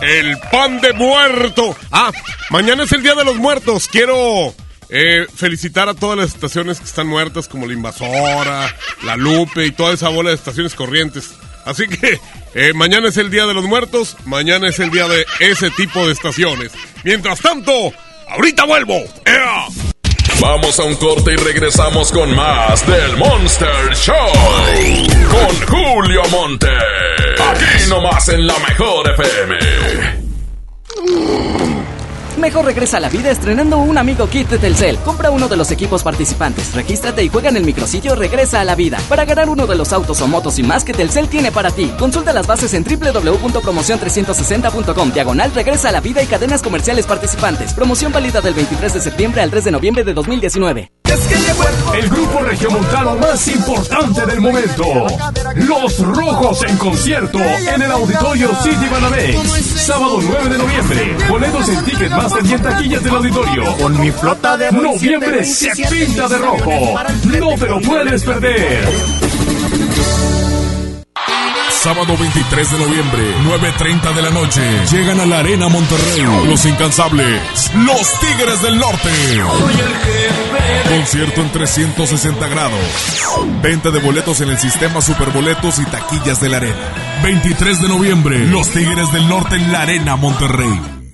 S1: El pan de muerto. Ah, mañana es el Día de los Muertos. Quiero eh, felicitar a todas las estaciones que están muertas, como la Invasora, la Lupe y toda esa bola de estaciones corrientes. Así que eh, mañana es el Día de los Muertos, mañana es el día de ese tipo de estaciones. Mientras tanto, ahorita vuelvo. ¡Ea!
S6: Vamos a un corte y regresamos con más del Monster Show. Con Julio Monte. Aquí nomás en la mejor FM.
S56: Mejor regresa a la vida estrenando un amigo kit de Telcel. Compra uno de los equipos participantes, regístrate y juega en el micrositio Regresa a la vida para ganar uno de los autos o motos y más que Telcel tiene para ti. Consulta las bases en www.promocion360.com. Diagonal Regresa a la vida y cadenas comerciales participantes. Promoción válida del 23 de septiembre al 3 de noviembre de 2019.
S57: El grupo regiomontano más importante del momento. Los Rojos en concierto en el Auditorio City Banamex. Sábado 9 de noviembre. Boletos en Ticketmaster y en taquillas del auditorio.
S58: Con mi flota de
S57: Noviembre se pinta de rojo. No te lo puedes perder.
S6: Sábado 23 de noviembre, 9.30 de la noche. Llegan a la Arena Monterrey. Los incansables. Los Tigres del Norte. Concierto en 360 grados. Venta de boletos en el sistema Superboletos y taquillas de la Arena. 23 de noviembre. Los Tigres del Norte en la Arena Monterrey.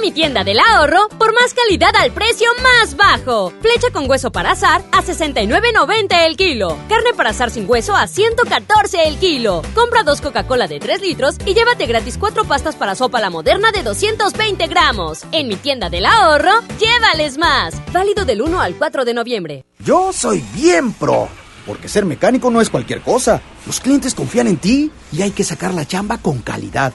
S15: Mi tienda del ahorro por más calidad al precio más bajo. Flecha con hueso para azar a 69.90 el kilo. Carne para azar sin hueso a 114 el kilo. Compra dos Coca-Cola de 3 litros y llévate gratis cuatro pastas para sopa la moderna de 220 gramos. En mi tienda del ahorro, llévales más. Válido del 1 al 4 de noviembre.
S58: Yo soy bien pro. Porque ser mecánico no es cualquier cosa. Los clientes confían en ti y hay que sacar la chamba con calidad.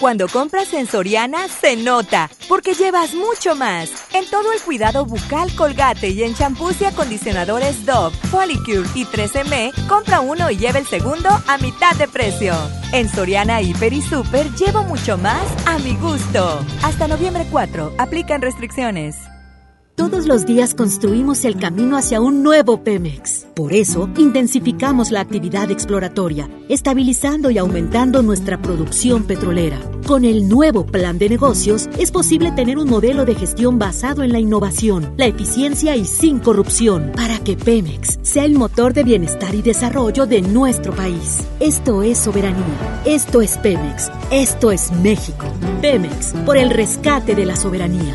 S39: Cuando compras en Soriana se nota, porque llevas mucho más. En todo el cuidado bucal Colgate y en champús y acondicionadores Dove, Polycure y 13M, compra uno y lleva el segundo a mitad de precio. En Soriana Hiper y Super llevo mucho más a mi gusto. Hasta noviembre 4, aplican restricciones.
S59: Todos los días construimos el camino hacia un nuevo Pemex. Por eso, intensificamos la actividad exploratoria, estabilizando y aumentando nuestra producción petrolera. Con el nuevo plan de negocios, es posible tener un modelo de gestión basado en la innovación, la eficiencia y sin corrupción, para que Pemex sea el motor de bienestar y desarrollo de nuestro país. Esto es soberanía. Esto es Pemex. Esto es México. Pemex, por el rescate de la soberanía.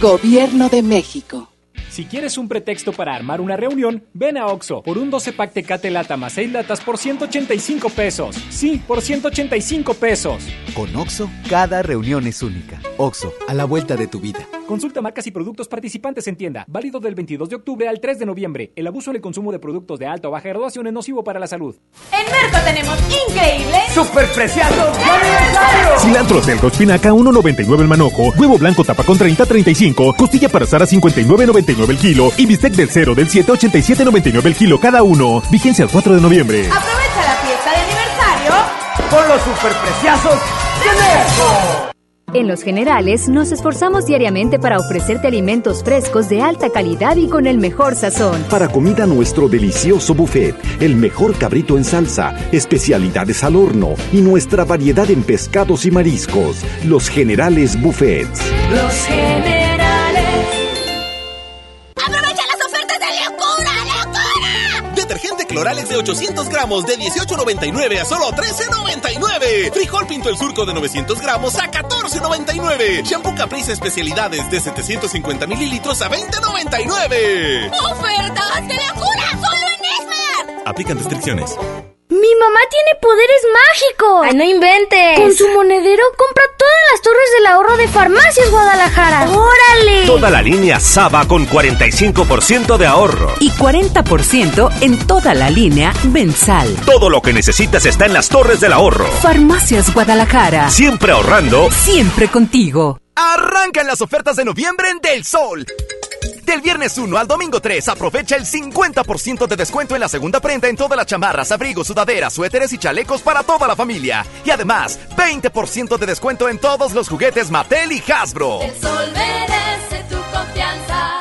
S14: Gobierno de México.
S60: Si quieres un pretexto para armar una reunión, ven a Oxo por un 12 pack Tecate Lata más 6 latas por 185 pesos. Sí, por 185 pesos.
S61: Con Oxo, cada reunión es única. Oxo, a la vuelta de tu vida.
S60: Consulta marcas y productos participantes en tienda. Válido del 22 de octubre al 3 de noviembre. El abuso en el consumo de productos de alta o baja graduación es nocivo para la salud.
S62: En Merco tenemos increíble
S60: super preciado
S57: Cilantro, selga, espinaca 1.99 el manojo, huevo blanco tapa con 30.35, costilla para Sara 59.99 99 el kilo y bistec del 0 del 7 87.99 el kilo cada uno. Vigencia al 4 de noviembre.
S62: Aprovecha la fiesta de aniversario
S60: con los superpreciazos de
S63: En Los Generales nos esforzamos diariamente para ofrecerte alimentos frescos de alta calidad y con el mejor sazón.
S18: Para comida nuestro delicioso buffet, el mejor cabrito en salsa, especialidades al horno y nuestra variedad en pescados y mariscos. Los Generales Buffets.
S64: Los Generales.
S30: Cloralex de 800 gramos de 18.99 a solo 13.99. Frijol Pinto el Surco de 900 gramos a 14.99. Shampoo Caprice especialidades de 750 mililitros a 20.99.
S64: ¡Ofertas de locura! ¡Solo en Esmar!
S30: Aplican restricciones.
S26: ¡Mi mamá tiene poderes mágicos!
S65: ¡Ay, no inventes!
S26: Con su monedero compra todas las torres del ahorro de Farmacias Guadalajara. ¡Órale!
S66: Toda la línea Saba con 45% de ahorro.
S14: Y 40% en toda la línea Bensal.
S66: Todo lo que necesitas está en las torres del ahorro.
S14: Farmacias Guadalajara.
S66: Siempre ahorrando.
S14: Siempre contigo.
S44: Arrancan las ofertas de noviembre en Del Sol. Del viernes 1 al domingo 3, aprovecha el 50% de descuento en la segunda prenda en todas las chamarras, abrigos, sudaderas, suéteres y chalecos para toda la familia. Y además, 20% de descuento en todos los juguetes Mattel y Hasbro.
S64: El sol merece tu confianza.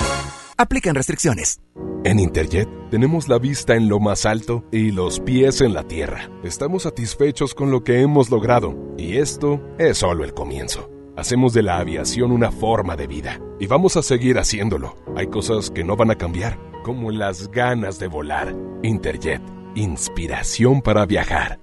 S44: Aplican restricciones.
S48: En Interjet tenemos la vista en lo más alto y los pies en la tierra. Estamos satisfechos con lo que hemos logrado y esto es solo el comienzo. Hacemos de la aviación una forma de vida y vamos a seguir haciéndolo. Hay cosas que no van a cambiar, como las ganas de volar. Interjet, inspiración para viajar.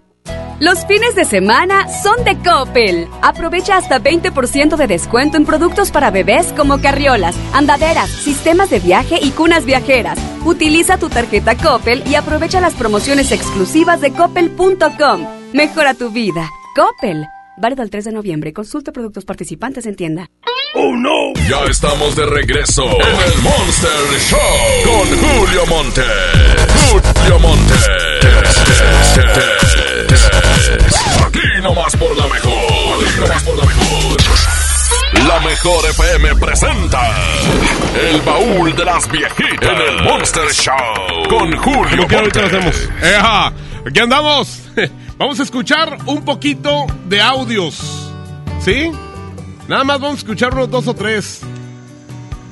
S15: Los fines de semana son de Coppel. Aprovecha hasta 20% de descuento en productos para bebés como carriolas, andaderas, sistemas de viaje y cunas viajeras. Utiliza tu tarjeta Coppel y aprovecha las promociones exclusivas de coppel.com. Mejora tu vida. Coppel. Válido el 3 de noviembre. Consulta productos participantes en tienda.
S6: ¡Oh, no! Ya estamos de regreso en el Monster Show con Julio Monte. Julio Monte. Aquí nomás por la mejor. Aquí nomás por la mejor. La mejor FM presenta El baúl de las viejitas en el Monster Show con Julio
S1: ¿Qué
S6: Monte.
S1: hacemos? Eh. Aquí andamos. Vamos a escuchar un poquito de audios. ¿Sí? Nada más vamos a escuchar unos dos o tres.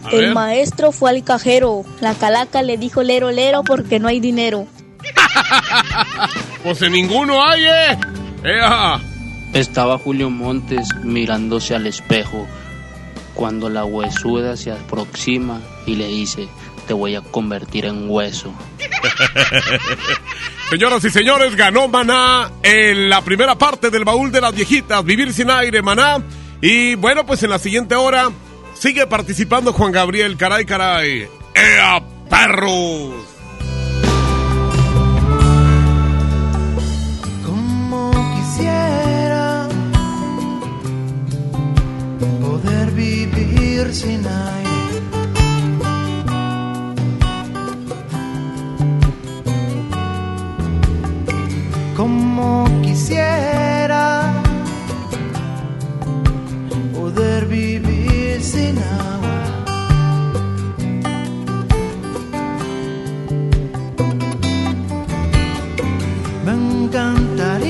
S1: A
S65: El
S1: ver.
S65: maestro fue al cajero. La calaca le dijo lero lero porque no hay dinero.
S1: Pues en ninguno hay, eh. Ajá.
S67: Estaba Julio Montes mirándose al espejo cuando la huesuda se aproxima y le dice, te voy a convertir en hueso.
S1: Señoras y señores, ganó Maná en la primera parte del baúl de las viejitas, Vivir sin aire, Maná. Y bueno, pues en la siguiente hora sigue participando Juan Gabriel, caray, caray. ¡Ea, perros!
S2: Como quisiera poder vivir sin aire. Como quisiera poder vivir sin agua. Me encantaría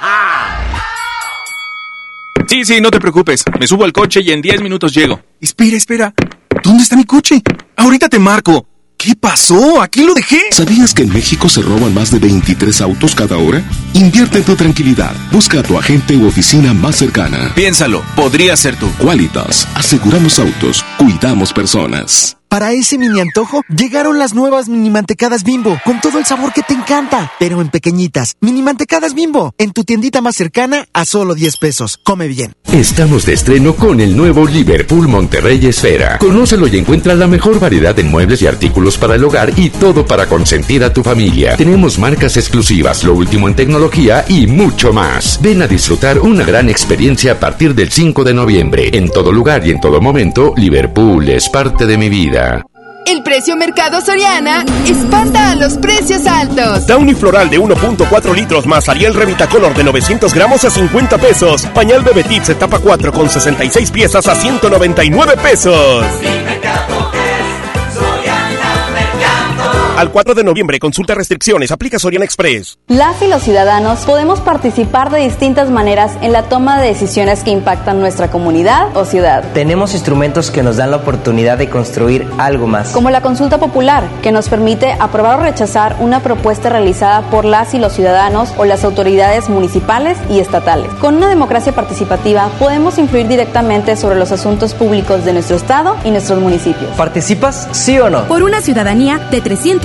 S68: Sí, sí, no te preocupes. Me subo al coche y en 10 minutos llego.
S69: Espera, espera. ¿Dónde está mi coche? Ahorita te marco. ¿Qué pasó? ¿Aquí lo dejé?
S70: ¿Sabías que en México se roban más de 23 autos cada hora? Invierte en tu tranquilidad. Busca a tu agente u oficina más cercana.
S68: Piénsalo, podría ser tú.
S70: Qualitas. Aseguramos autos. Cuidamos personas.
S58: Para ese mini antojo, llegaron las nuevas mini mantecadas bimbo, con todo el sabor que te encanta, pero en pequeñitas. Mini mantecadas bimbo, en tu tiendita más cercana a solo 10 pesos. Come bien.
S43: Estamos de estreno con el nuevo Liverpool Monterrey Esfera. Conócelo y encuentra la mejor variedad en muebles y artículos para el hogar y todo para consentir a tu familia. Tenemos marcas exclusivas, lo último en tecnología y mucho más. Ven a disfrutar una gran experiencia a partir del 5 de noviembre. En todo lugar y en todo momento, Liverpool es parte de mi vida.
S71: El precio Mercado Soriana espanta a los precios altos.
S17: Downy Floral de 1.4 litros más Ariel Revitacolor de 900 gramos a 50 pesos. Pañal Bebé Tips etapa 4 con 66 piezas a 199 pesos. Al 4 de noviembre, consulta restricciones, aplica Soriana Express.
S72: Las y los ciudadanos podemos participar de distintas maneras en la toma de decisiones que impactan nuestra comunidad o ciudad.
S73: Tenemos instrumentos que nos dan la oportunidad de construir algo más.
S72: Como la consulta popular, que nos permite aprobar o rechazar una propuesta realizada por las y los ciudadanos o las autoridades municipales y estatales. Con una democracia participativa podemos influir directamente sobre los asuntos públicos de nuestro estado y nuestros municipios.
S73: ¿Participas, sí o no?
S14: Por una ciudadanía de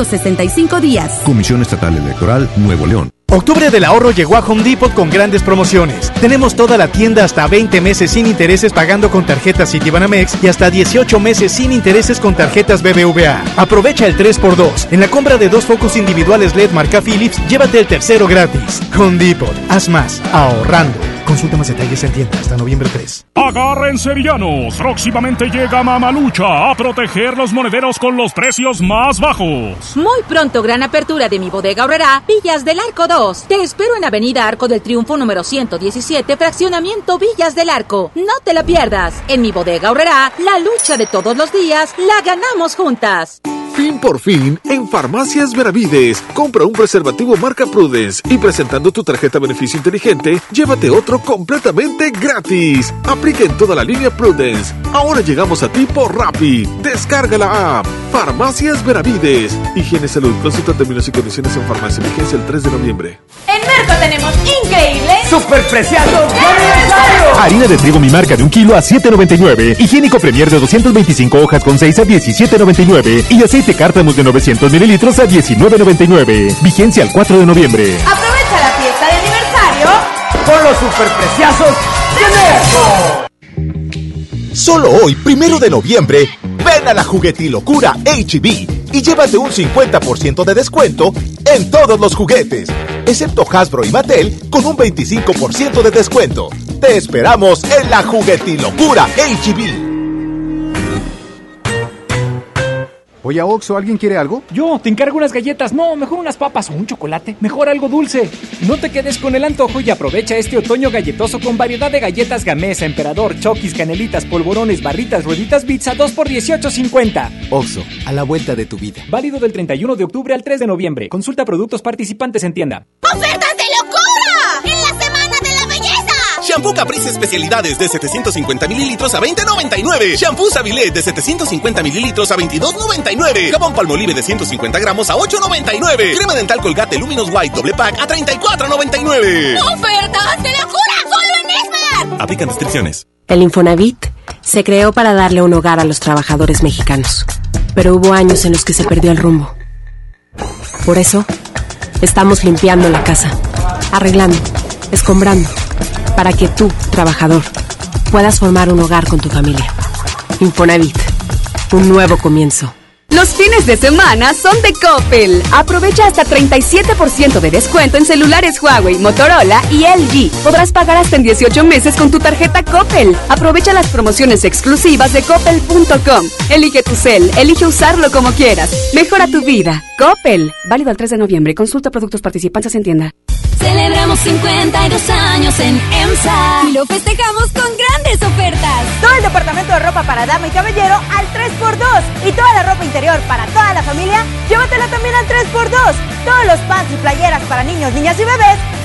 S14: 365 días.
S74: Comisión Estatal Electoral Nuevo León.
S40: Octubre del ahorro llegó a Home Depot con grandes promociones. Tenemos toda la tienda hasta 20 meses sin intereses pagando con tarjetas Citibanamex y hasta 18 meses sin intereses con tarjetas BBVA. Aprovecha el 3x2. En la compra de dos focos individuales LED marca Philips, llévate el tercero gratis. Home Depot, haz más, ahorrando. Consulta más detalles en tienda hasta noviembre 3.
S24: Agárrense villanos, próximamente llega Mamalucha a proteger los monederos con los precios más bajos.
S75: Muy pronto, gran apertura de mi bodega ahorrará Villas del Arco 2. Te espero en Avenida Arco del Triunfo número 117, fraccionamiento Villas del Arco. No te la pierdas. En mi bodega ahorrará la lucha de todos los días, la ganamos juntas.
S48: Fin por fin, en Farmacias Veravides. Compra un preservativo marca Prudence y presentando tu tarjeta beneficio inteligente, llévate otro completamente gratis. Aplica en toda la línea Prudence. Ahora llegamos a ti por Rappi. Descarga la app. Farmacias Veravides. Higiene Salud. Consulta términos y condiciones en farmacia. Vigencia el 3 de noviembre.
S71: En
S9: Merco tenemos increíbles
S76: super aniversario.
S57: Harina de trigo mi marca de un kilo a 7.99. Higiénico Premier de 225 hojas con 6 a 17.99. Y aceite cártamos de 900 mililitros a 19.99. Vigencia al 4 de noviembre.
S9: Aprovecha la
S76: con los superpreciosos de
S18: Merco. Solo hoy, primero de noviembre, ven a la juguetilocura HB y llévate un 50% de descuento en todos los juguetes, excepto Hasbro y Mattel con un 25% de descuento. Te esperamos en la juguetilocura HB.
S77: Oye, Oxo, ¿alguien quiere algo?
S78: Yo, te encargo unas galletas. No, mejor unas papas o un chocolate. Mejor algo dulce. No te quedes con el antojo y aprovecha este otoño galletoso con variedad de galletas Gamesa, Emperador, Chokis, Canelitas, Polvorones, Barritas, Rueditas, Pizza 2 por 18.50.
S77: Oxo, a la vuelta de tu vida.
S78: Válido del 31 de octubre al 3 de noviembre. Consulta productos participantes en tienda.
S79: ¡Ofertas de locura!
S30: Shampoo Caprice especialidades de 750 mililitros a 20.99. Shampoo Savilé de 750 mililitros a 22.99. Jabón Palmolive de 150 gramos a 8.99. Crema dental Colgate Luminous White doble pack a 34.99.
S79: ¡Ofertas de locura! ¡Solo en Esmar!
S30: Aplican restricciones.
S80: El Infonavit se creó para darle un hogar a los trabajadores mexicanos. Pero hubo años en los que se perdió el rumbo. Por eso, estamos limpiando la casa, arreglando, escombrando para que tú, trabajador, puedas formar un hogar con tu familia. Infonavit, un nuevo comienzo.
S15: Los fines de semana son de Coppel. Aprovecha hasta 37% de descuento en celulares Huawei, Motorola y LG. Podrás pagar hasta en 18 meses con tu tarjeta Coppel. Aprovecha las promociones exclusivas de coppel.com. Elige tu cel, elige usarlo como quieras. Mejora tu vida. Coppel. Válido al 3 de noviembre. Consulta productos participantes en tienda.
S29: Celebramos 52 años en EMSA y lo festejamos con grandes ofertas.
S9: Todo el departamento de ropa para dama y caballero al 3x2 y toda la ropa interior para toda la familia, llévatela también al 3x2. Todos los pants y playeras para niños, niñas y bebés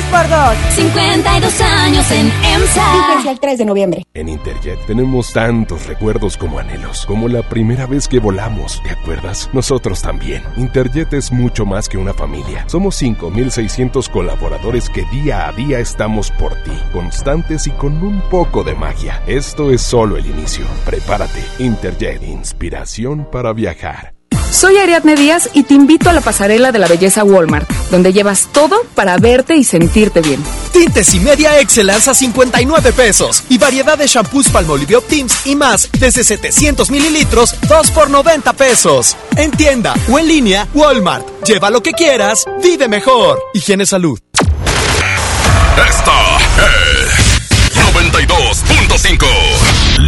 S9: 3x2.
S29: 52 años en EMSA.
S9: Fíjense el 3 de noviembre.
S48: En Interjet tenemos tantos recuerdos como anhelos, como la primera vez que volamos, ¿te acuerdas? Nosotros también. Interjet es mucho más que una familia. Somos 5600 colaboradores que día a día estamos por ti, constantes y con un poco de magia. Esto es solo el inicio. Prepárate. Interjet, inspiración para viajar.
S81: Soy Ariadne Díaz y te invito a la pasarela de la belleza Walmart, donde llevas todo para verte y sentirte bien.
S82: Tintes y media Excellence a 59 pesos y variedad de shampoos Palmolive Optims y más desde 700 mililitros, 2 por 90 pesos. En tienda o en línea, Walmart. Lleva lo que quieras, vive mejor. Higiene Salud.
S6: Esta es 92.5.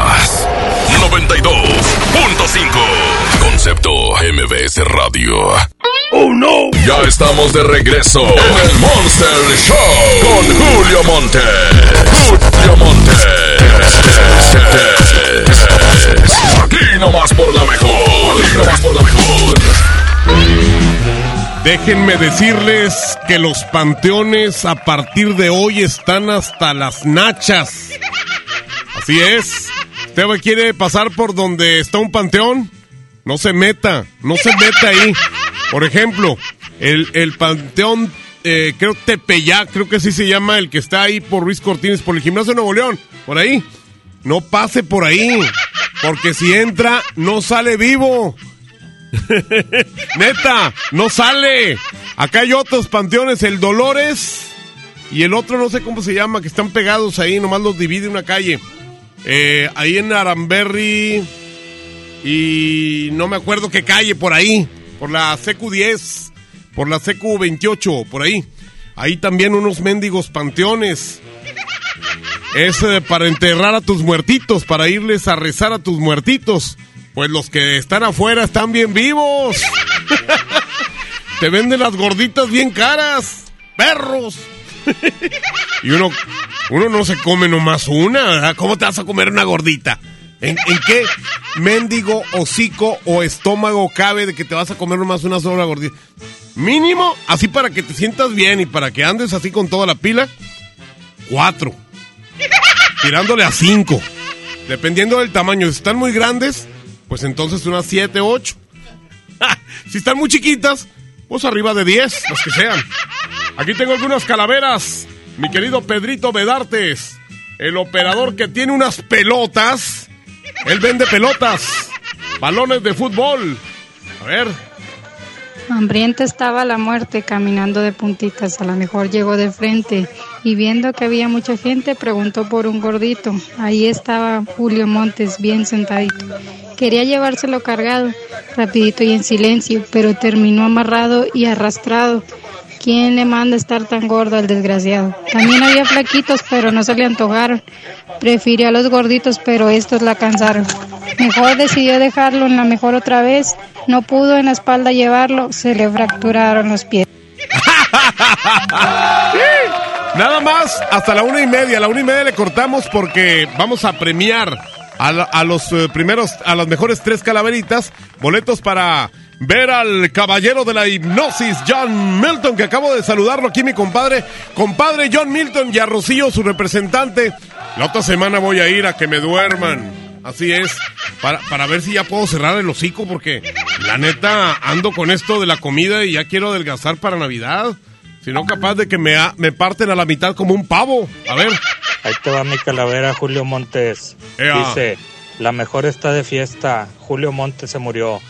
S6: 92.5. Concepto MBS Radio.
S83: ¡Oh, no!
S6: Ya estamos de regreso en el Monster Show con Julio Monte. Julio Monte. Aquí nomás por la mejor. Aquí nomás por la mejor.
S1: Déjenme decirles que los panteones a partir de hoy están hasta las nachas. Así es. ¿Usted quiere pasar por donde está un panteón? No se meta, no se meta ahí. Por ejemplo, el, el panteón, eh, creo Tepeyac, creo que así se llama, el que está ahí por Ruiz Cortines, por el gimnasio de Nuevo León, por ahí. No pase por ahí, porque si entra, no sale vivo. Neta, no sale. Acá hay otros panteones, el Dolores y el otro no sé cómo se llama, que están pegados ahí, nomás los divide una calle. Eh, ahí en Aramberry y no me acuerdo qué calle por ahí, por la CQ10, por la CQ28, por ahí. Ahí también unos mendigos panteones. Es eh, para enterrar a tus muertitos, para irles a rezar a tus muertitos. Pues los que están afuera están bien vivos. Te venden las gorditas bien caras. Perros. y uno, uno no se come nomás una, ¿verdad? ¿Cómo te vas a comer una gordita? ¿En, qué mendigo, hocico o estómago cabe de que te vas a comer nomás una sola gordita? Mínimo, así para que te sientas bien y para que andes así con toda la pila, cuatro. Tirándole a cinco. Dependiendo del tamaño. Si están muy grandes, pues entonces unas siete, ocho. si están muy chiquitas, pues arriba de diez, los que sean. Aquí tengo algunas calaveras. Mi querido Pedrito Bedartes, el operador que tiene unas pelotas. Él vende pelotas, balones de fútbol. A ver,
S84: Hambrienta estaba la muerte caminando de puntitas, a lo mejor llegó de frente y viendo que había mucha gente preguntó por un gordito. Ahí estaba Julio Montes bien sentadito. Quería llevárselo cargado, rapidito y en silencio, pero terminó amarrado y arrastrado. ¿Quién le manda estar tan gordo al desgraciado? También había flaquitos, pero no se le antojaron. Prefirió a los gorditos, pero estos la cansaron. Mejor decidió dejarlo en la mejor otra vez. No pudo en la espalda llevarlo, se le fracturaron los pies.
S1: Nada más, hasta la una y media. A la una y media le cortamos porque vamos a premiar a, a los eh, primeros, a las mejores tres calaveritas, boletos para ver al caballero de la hipnosis, John Milton, que acabo de saludarlo aquí, mi compadre. Compadre John Milton y a Rocío, su representante. La otra semana voy a ir a que me duerman. Así es, para, para ver si ya puedo cerrar el hocico, porque la neta ando con esto de la comida y ya quiero adelgazar para Navidad. Si no, capaz de que me, a- me parten a la mitad como un pavo. A ver.
S85: Ahí te va mi calavera, Julio Montes.
S1: Ea.
S85: Dice, la mejor está de fiesta. Julio Montes se murió.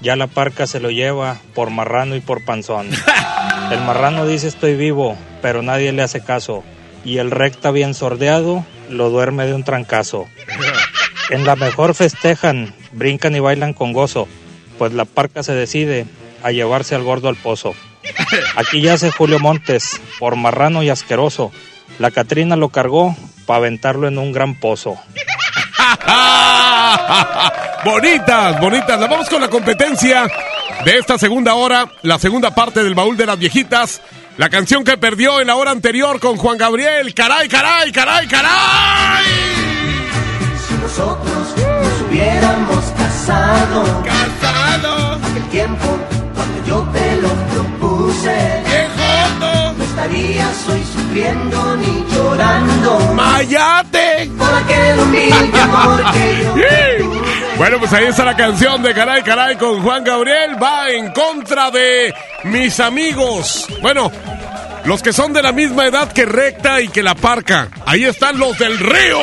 S85: Ya la parca se lo lleva por marrano y por panzón. El marrano dice estoy vivo, pero nadie le hace caso. Y el recta bien sordeado lo duerme de un trancazo. En la mejor festejan, brincan y bailan con gozo, pues la parca se decide a llevarse al gordo al pozo. Aquí yace Julio Montes, por marrano y asqueroso. La Catrina lo cargó para aventarlo en un gran pozo.
S1: Bonitas, bonitas. Las vamos con la competencia de esta segunda hora, la segunda parte del baúl de las viejitas. La canción que perdió en la hora anterior con Juan Gabriel. Caray, caray, caray, caray.
S2: Si nosotros nos hubiéramos casado,
S1: casado,
S2: aquel tiempo cuando yo te lo propuse, no estarías hoy sufriendo ni llorando.
S1: ¡Mayate!
S2: Por aquel humilde amor que yo.
S1: Bueno, pues ahí está la canción de Caray, caray con Juan Gabriel. Va en contra de mis amigos. Bueno, los que son de la misma edad que Recta y que La Parca. Ahí están los del río.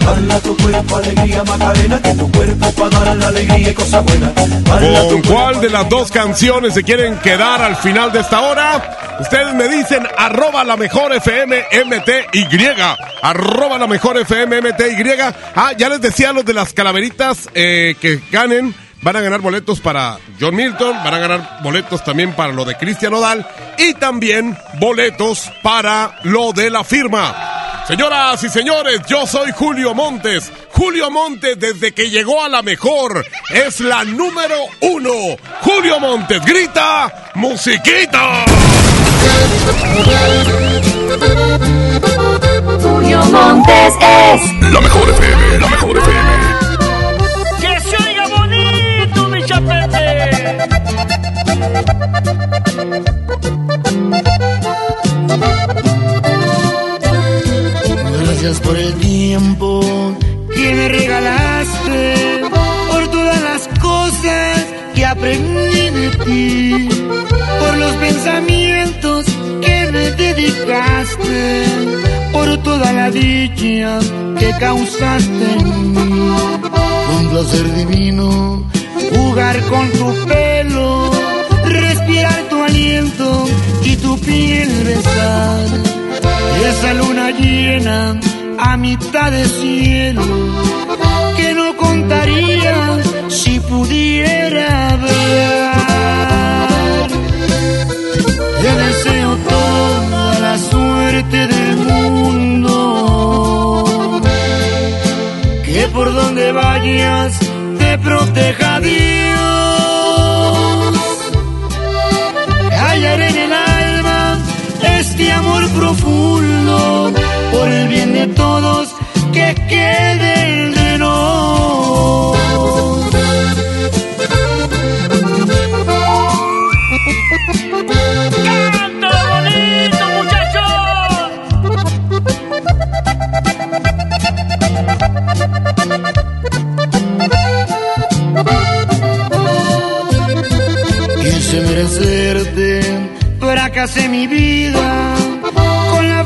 S2: Dala tu cuerpo alegría Macarena, que tu cuerpo para dar la alegría y cosa buena. Dala tu
S1: ¿Con cuál de las dos canciones se quieren quedar al final de esta hora? Ustedes me dicen arroba la mejor FM MTY. Arroba la mejor FM MTY. Ah, ya les decía los de las calaveritas eh, que ganen. Van a ganar boletos para John Milton, van a ganar boletos también para lo de Cristian Odal y también boletos para lo de la firma. Señoras y señores, yo soy Julio Montes. Julio Montes desde que llegó a la mejor es la número uno. Julio Montes grita, musiquita.
S86: Julio Montes es
S6: La mejor FM, la mejor FM.
S2: Gracias por el tiempo que me regalaste, por todas las cosas que aprendí de ti, por los pensamientos que me dedicaste, por toda la dicha que causaste en mí. Un placer divino jugar con tu pelo, respirar tu aliento y tu piel besar. Esa luna llena a mitad de cielo que no contaría si pudiera ver. Te deseo toda la suerte del mundo. Que por donde vayas te proteja Dios. Profundo por el bien de todos quede el de nos.
S87: ¡Cántalo bonito, muchachos!
S2: Quise merecerte, fracasé mi vida,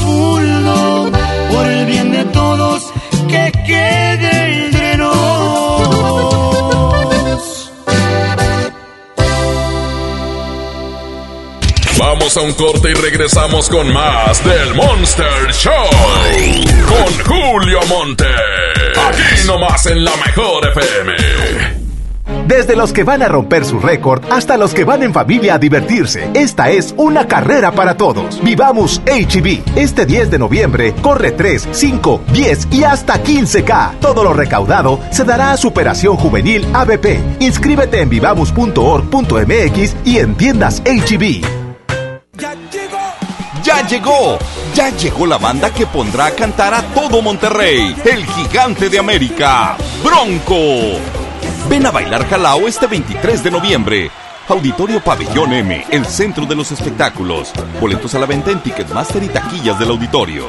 S2: Profundo por el bien de todos que quede entre nos.
S6: Vamos a un corte y regresamos con más del Monster Show. Con Julio Monte. Aquí nomás en la mejor FM.
S18: Desde los que van a romper su récord hasta los que van en familia a divertirse, esta es una carrera para todos. Vivamos HB. Este 10 de noviembre corre 3, 5, 10 y hasta 15K. Todo lo recaudado se dará a Superación Juvenil ABP. Inscríbete en vivamos.org.mx y en tiendas HB.
S88: Ya llegó, ya llegó la banda que pondrá a cantar a todo Monterrey, el gigante de América, Bronco. Ven a bailar Jalao este 23 de noviembre. Auditorio Pabellón M, el centro de los espectáculos. Boletos a la venta en Ticketmaster y taquillas del auditorio.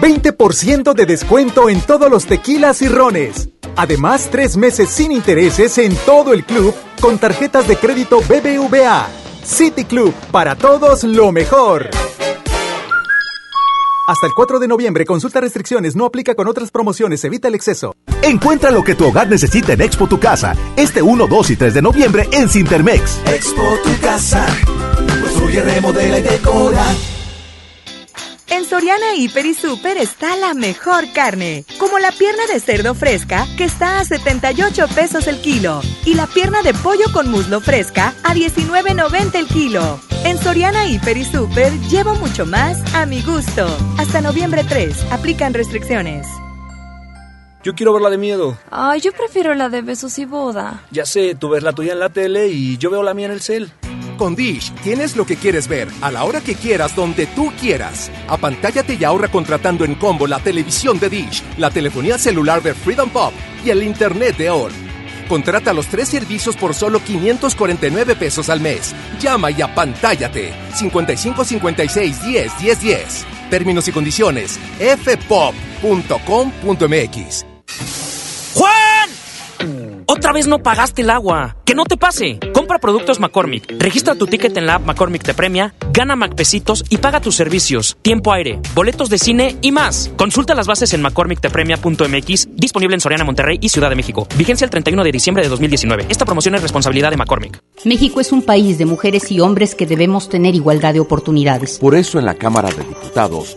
S40: 20% de descuento en todos los tequilas y rones. Además, tres meses sin intereses en todo el club con tarjetas de crédito BBVA. City Club, para todos lo mejor. Hasta el 4 de noviembre, consulta restricciones, no aplica con otras promociones, evita el exceso.
S18: Encuentra lo que tu hogar necesita en Expo Tu Casa, este 1, 2 y 3 de noviembre en Cintermex.
S89: Expo tu casa, construye, remodela y decora.
S39: En Soriana Hiper y Super está la mejor carne, como la pierna de cerdo fresca que está a 78 pesos el kilo y la pierna de pollo con muslo fresca a 19.90 el kilo. En Soriana Hiper y Super llevo mucho más a mi gusto. Hasta noviembre 3, aplican restricciones.
S90: Yo quiero ver la de miedo.
S91: Ay, yo prefiero la de besos y boda.
S90: Ya sé, tú ves la tuya en la tele y yo veo la mía en el cel.
S92: Con Dish tienes lo que quieres ver, a la hora que quieras, donde tú quieras. Apantállate y ahorra contratando en combo la televisión de Dish, la telefonía celular de Freedom Pop y el internet de All. Contrata los tres servicios por solo 549 pesos al mes. Llama y apantállate. 55 56 10 10 10. Términos y condiciones. fpop.com.mx.
S93: ¡Juan! Otra vez no pagaste el agua. Que no te pase. Compra productos McCormick. Registra tu ticket en la app McCormick te premia, gana McPesitos y paga tus servicios, tiempo aire, boletos de cine y más. Consulta las bases en McCormickTepremia.mx, disponible en Soriana, Monterrey y Ciudad de México. Vigencia el 31 de diciembre de 2019. Esta promoción es responsabilidad de McCormick.
S94: México es un país de mujeres y hombres que debemos tener igualdad de oportunidades.
S74: Por eso en la Cámara de Diputados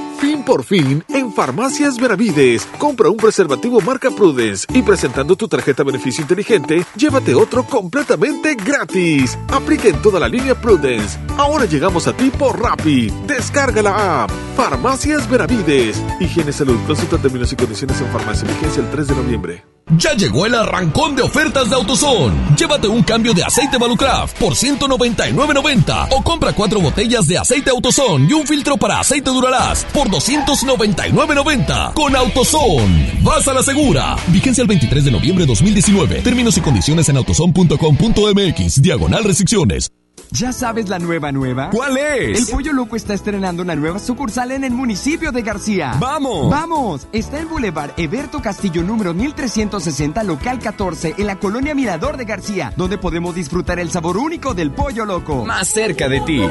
S48: Por fin, en Farmacias Benavides. Compra un preservativo marca Prudence y presentando tu tarjeta beneficio inteligente, llévate otro completamente gratis. Aplica en toda la línea Prudence. Ahora llegamos a ti por Rappi. Descarga la app. Farmacias Benavides. Higiene Salud. Consulta términos y condiciones en farmacia. Vigencia el 3 de noviembre. Ya llegó el arrancón de ofertas de AutoZone. Llévate un cambio de aceite Valucraft por 199.90 o compra cuatro botellas de aceite AutoZone y un filtro para aceite Duralast por 299.90 con AutoZone. Vas a la segura. Vigencia el 23 de noviembre de 2019. Términos y condiciones en autozone.com.mx. Diagonal restricciones.
S44: ¿Ya sabes la nueva nueva?
S48: ¿Cuál es?
S44: El Pollo Loco está estrenando una nueva sucursal en el municipio de García.
S48: ¡Vamos!
S44: ¡Vamos! Está en Boulevard Eberto Castillo número 1360, local 14, en la colonia Mirador de García, donde podemos disfrutar el sabor único del Pollo Loco.
S48: Más cerca de ti.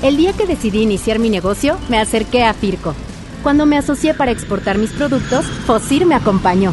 S95: El día que decidí iniciar mi negocio, me acerqué a Firco. Cuando me asocié para exportar mis productos, Fosir me acompañó.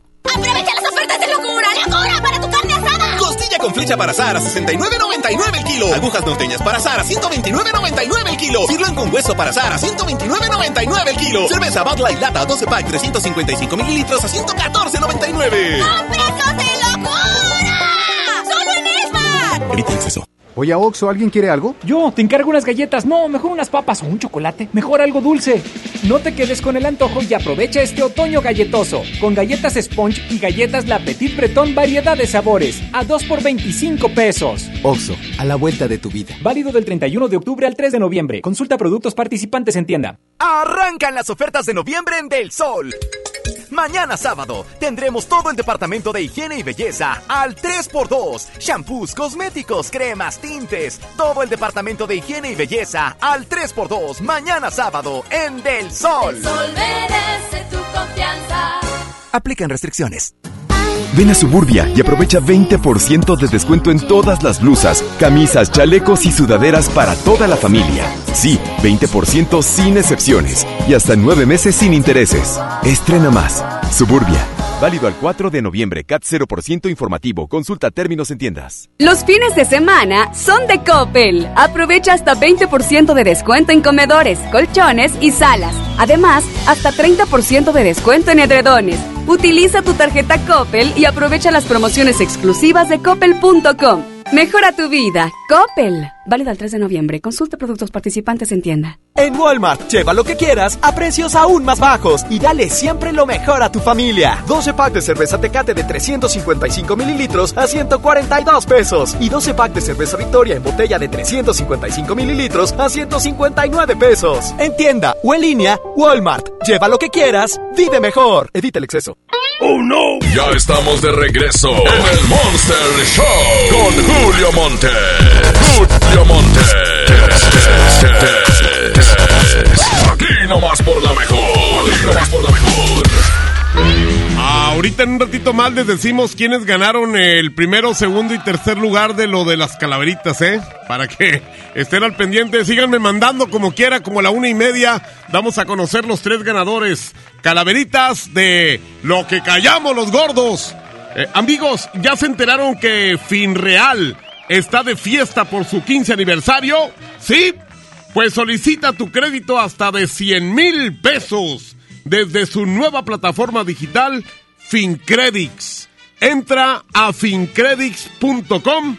S30: Con flecha para asar a 69.99 el kilo. Agujas norteñas para asar a 129.99 el kilo. Sirloin con hueso para asar a 129.99 el kilo. Cerveza Bud Light Lata 12 pack 355 mililitros a 114.99.
S96: ¡Son precios de locura! ¡Solo en Esmar!
S30: Evita el exceso.
S97: Oye, Oxo, ¿alguien quiere algo?
S98: Yo, te encargo unas galletas. No, mejor unas papas o un chocolate. Mejor algo dulce. No te quedes con el antojo y aprovecha este otoño galletoso. Con galletas Sponge y galletas La Petit Breton variedad de sabores. A 2 por 25 pesos.
S97: Oxo, a la vuelta de tu vida.
S98: Válido del 31 de octubre al 3 de noviembre. Consulta productos participantes en tienda.
S18: Arrancan las ofertas de noviembre en Del Sol. Mañana sábado tendremos todo el departamento de higiene y belleza al 3x2. Shampoos, cosméticos, cremas, tintes. Todo el departamento de higiene y belleza al 3x2. Mañana sábado en Del Sol.
S99: El sol merece tu confianza.
S18: Aplican restricciones.
S100: Ven a Suburbia y aprovecha 20% de descuento en todas las blusas, camisas, chalecos y sudaderas para toda la familia. Sí, 20% sin excepciones y hasta nueve meses sin intereses. Estrena más. Suburbia. Válido al 4 de noviembre. CAT 0% informativo. Consulta términos en tiendas.
S15: Los fines de semana son de Coppel. Aprovecha hasta 20% de descuento en comedores, colchones y salas. Además, hasta 30% de descuento en edredones. Utiliza tu tarjeta Coppel y aprovecha las promociones exclusivas de coppel.com. Mejora tu vida. Coppel. Válido al 3 de noviembre. Consulta productos participantes en tienda.
S18: En Walmart, lleva lo que quieras a precios aún más bajos y dale siempre lo mejor a tu familia. 12 pack de cerveza Tecate de 355 mililitros a 142 pesos y 12 pack de cerveza Victoria en botella de 355 mililitros a 159 pesos. En tienda o en línea, Walmart. Lleva lo que quieras, vive mejor. Evita el exceso.
S6: ¡Oh, no! Ya estamos de regreso en el Monster Show con Julio Monte. Julio Monte. Aquí nomás por por la mejor.
S1: Ahorita en un ratito más les decimos quiénes ganaron el primero, segundo y tercer lugar de lo de las calaveritas, ¿eh? Para que estén al pendiente, síganme mandando como quiera, como a la una y media, damos a conocer los tres ganadores. Calaveritas de lo que callamos los gordos. Eh, amigos, ¿ya se enteraron que Finreal está de fiesta por su 15 aniversario? ¿Sí? Pues solicita tu crédito hasta de 100 mil pesos desde su nueva plataforma digital FinCredits. Entra a fincredits.com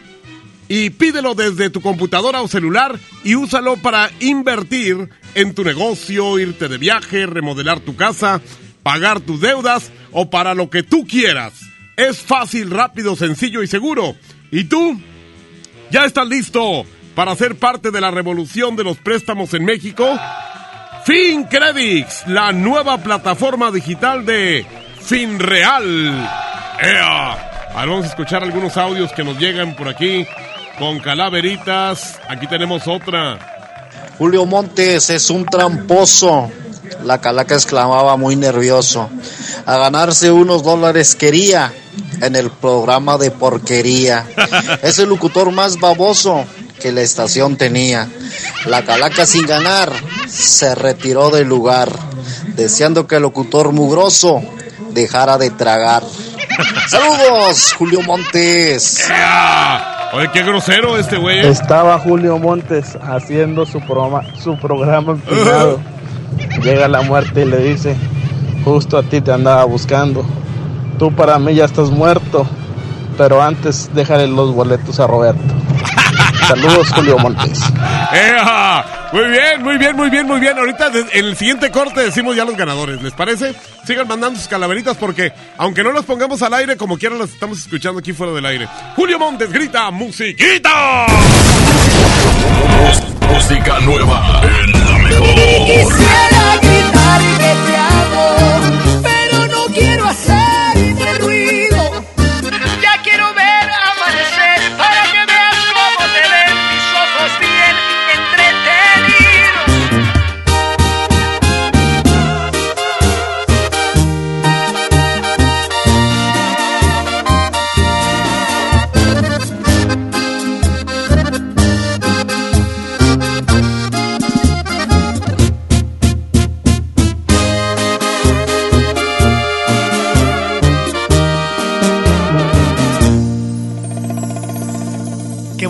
S1: y pídelo desde tu computadora o celular y úsalo para invertir en tu negocio, irte de viaje, remodelar tu casa, pagar tus deudas o para lo que tú quieras. Es fácil, rápido, sencillo y seguro. ¿Y tú? ¿Ya estás listo para ser parte de la revolución de los préstamos en México? FinCredits, la nueva plataforma digital de FinReal. ¡Ea! Ahora vamos a escuchar algunos audios que nos llegan por aquí con calaveritas. Aquí tenemos otra.
S101: Julio Montes es un tramposo. La calaca exclamaba muy nervioso. A ganarse unos dólares quería en el programa de porquería. Es el locutor más baboso que la estación tenía. La calaca sin ganar se retiró del lugar, deseando que el locutor mugroso dejara de tragar. Saludos, Julio Montes.
S1: Oye, qué grosero este güey. ¿eh?
S102: Estaba Julio Montes haciendo su programa, su programa empinado. Llega la muerte y le dice, justo a ti te andaba buscando. Tú para mí ya estás muerto, pero antes déjale los boletos a Roberto. Saludos, Julio Montes.
S1: ¡Ea! Muy bien, muy bien, muy bien, muy bien. Ahorita en el siguiente corte decimos ya los ganadores. ¿Les parece? Sigan mandando sus calaveritas porque, aunque no las pongamos al aire, como quieran las estamos escuchando aquí fuera del aire. Julio Montes grita, ¡musiquita!
S6: Música nueva en.
S103: Quisiera gritar que te amo, pero no quiero hacer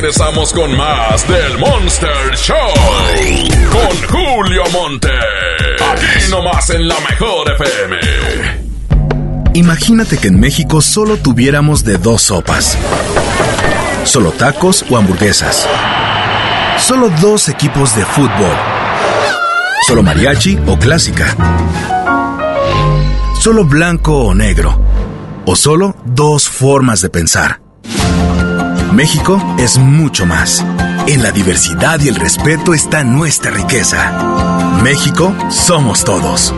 S6: Regresamos con más del Monster Show. Con Julio Monte. Aquí nomás en la mejor FM.
S104: Imagínate que en México solo tuviéramos de dos sopas. Solo tacos o hamburguesas. Solo dos equipos de fútbol. Solo mariachi o clásica. Solo blanco o negro. O solo dos formas de pensar. México es mucho más. En la diversidad y el respeto está nuestra riqueza. México somos todos.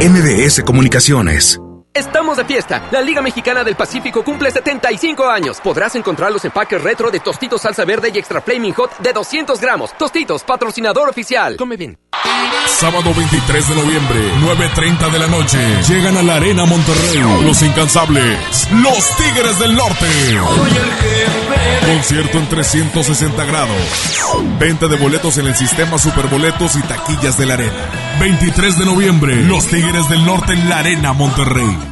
S104: MBS Comunicaciones.
S105: Estamos de fiesta. La Liga Mexicana del Pacífico cumple 75 años. Podrás encontrar los empaques retro de Tostitos Salsa Verde y Extra Flaming Hot de 200 gramos. Tostitos, patrocinador oficial. Come bien.
S6: Sábado 23 de noviembre, 9.30 de la noche. Llegan a la Arena Monterrey. Los incansables. Los Tigres del Norte.
S103: Soy el jefe
S57: Concierto en 360 grados. Venta de boletos en el sistema Superboletos y taquillas de la arena. 23 de noviembre, Los Tigres del Norte en la Arena Monterrey.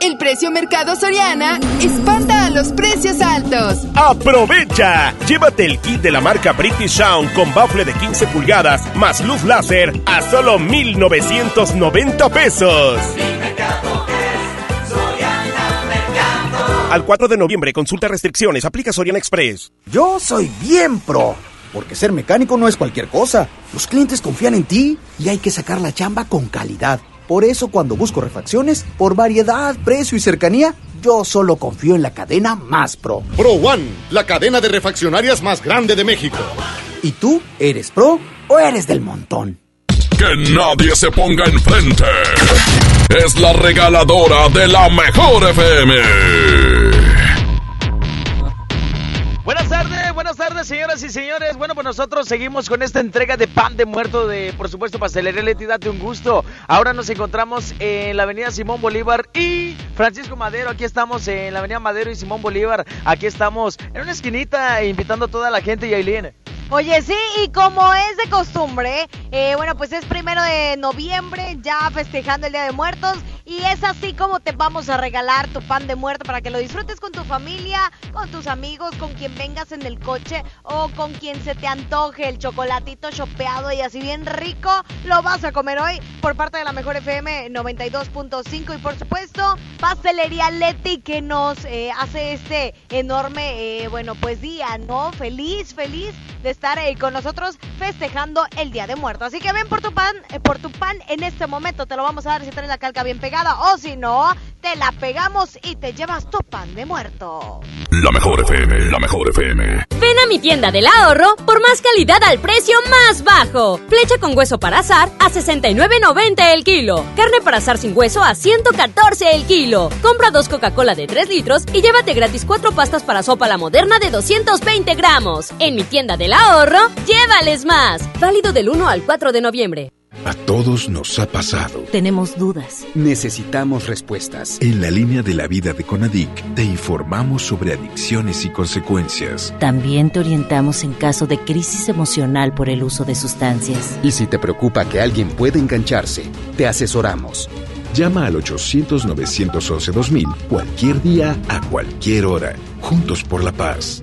S106: El precio Mercado Soriana espanta a los precios altos.
S17: ¡Aprovecha! Llévate el kit de la marca British Sound con bafle de 15 pulgadas más luz láser a solo 1,990 pesos. Al 4 de noviembre, consulta restricciones, aplica Soriana Express.
S6: Yo soy bien pro, porque ser mecánico no es cualquier cosa. Los clientes confían en ti y hay que sacar la chamba con calidad. Por eso cuando busco refacciones, por variedad, precio y cercanía, yo solo confío en la cadena más pro.
S9: Pro One, la cadena de refaccionarias más grande de México.
S6: ¿Y tú eres pro o eres del montón?
S57: Que nadie se ponga enfrente. Es la regaladora de la mejor FM.
S52: Tardes, señoras y señores. Bueno, pues nosotros seguimos con esta entrega de pan de muerto de, por supuesto, Pastelería Leti, date un gusto. Ahora nos encontramos en la avenida Simón Bolívar y Francisco Madero. Aquí estamos en la avenida Madero y Simón Bolívar. Aquí estamos en una esquinita invitando a toda la gente y Aileen.
S9: Oye, sí, y como es de costumbre, eh, bueno, pues es primero de noviembre, ya festejando el Día de Muertos, y es así como te vamos a regalar tu pan de muerto para que lo disfrutes con tu familia, con tus amigos, con quien vengas en el coche o con quien se te antoje el chocolatito chopeado y así bien rico, lo vas a comer hoy por parte de la Mejor FM 92.5 y por supuesto, Pastelería Leti que nos eh, hace este enorme, eh, bueno, pues día, ¿no? Feliz, feliz de estar eh, con nosotros festejando el Día de Muertos. Así que ven por tu pan, eh, por tu pan en este momento. Te lo vamos a dar si traes la calca bien pegada o si no, te la pegamos y te llevas tu pan de muerto.
S57: La mejor FM, la mejor FM.
S15: Ven a mi tienda del ahorro por más calidad al precio más bajo. Flecha con hueso para azar a 69.90 el kilo. Carne para azar sin hueso a 114 el kilo. Compra dos Coca-Cola de 3 litros y llévate gratis cuatro pastas para sopa la moderna de 220 gramos. En mi tienda del ahorro, llévales más. Válido del 1 al 4 de noviembre.
S70: A todos nos ha pasado.
S107: Tenemos dudas.
S18: Necesitamos respuestas.
S70: En la línea de la vida de Conadic te informamos sobre adicciones y consecuencias.
S107: También te orientamos en caso de crisis emocional por el uso de sustancias.
S18: Y si te preocupa que alguien pueda engancharse, te asesoramos.
S70: Llama al 800-911-2000 cualquier día, a cualquier hora. Juntos por la paz.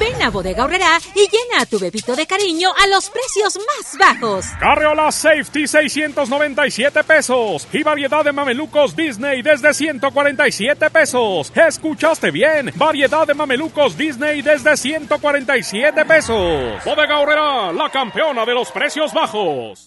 S108: Ven a Bodega Horrera y llena tu bebito de cariño a los precios más bajos.
S24: Carriola Safety 697 pesos y variedad de mamelucos Disney desde 147 pesos. ¿Escuchaste bien? Variedad de mamelucos Disney desde 147 pesos. Bodega Horrera, la campeona de los precios bajos.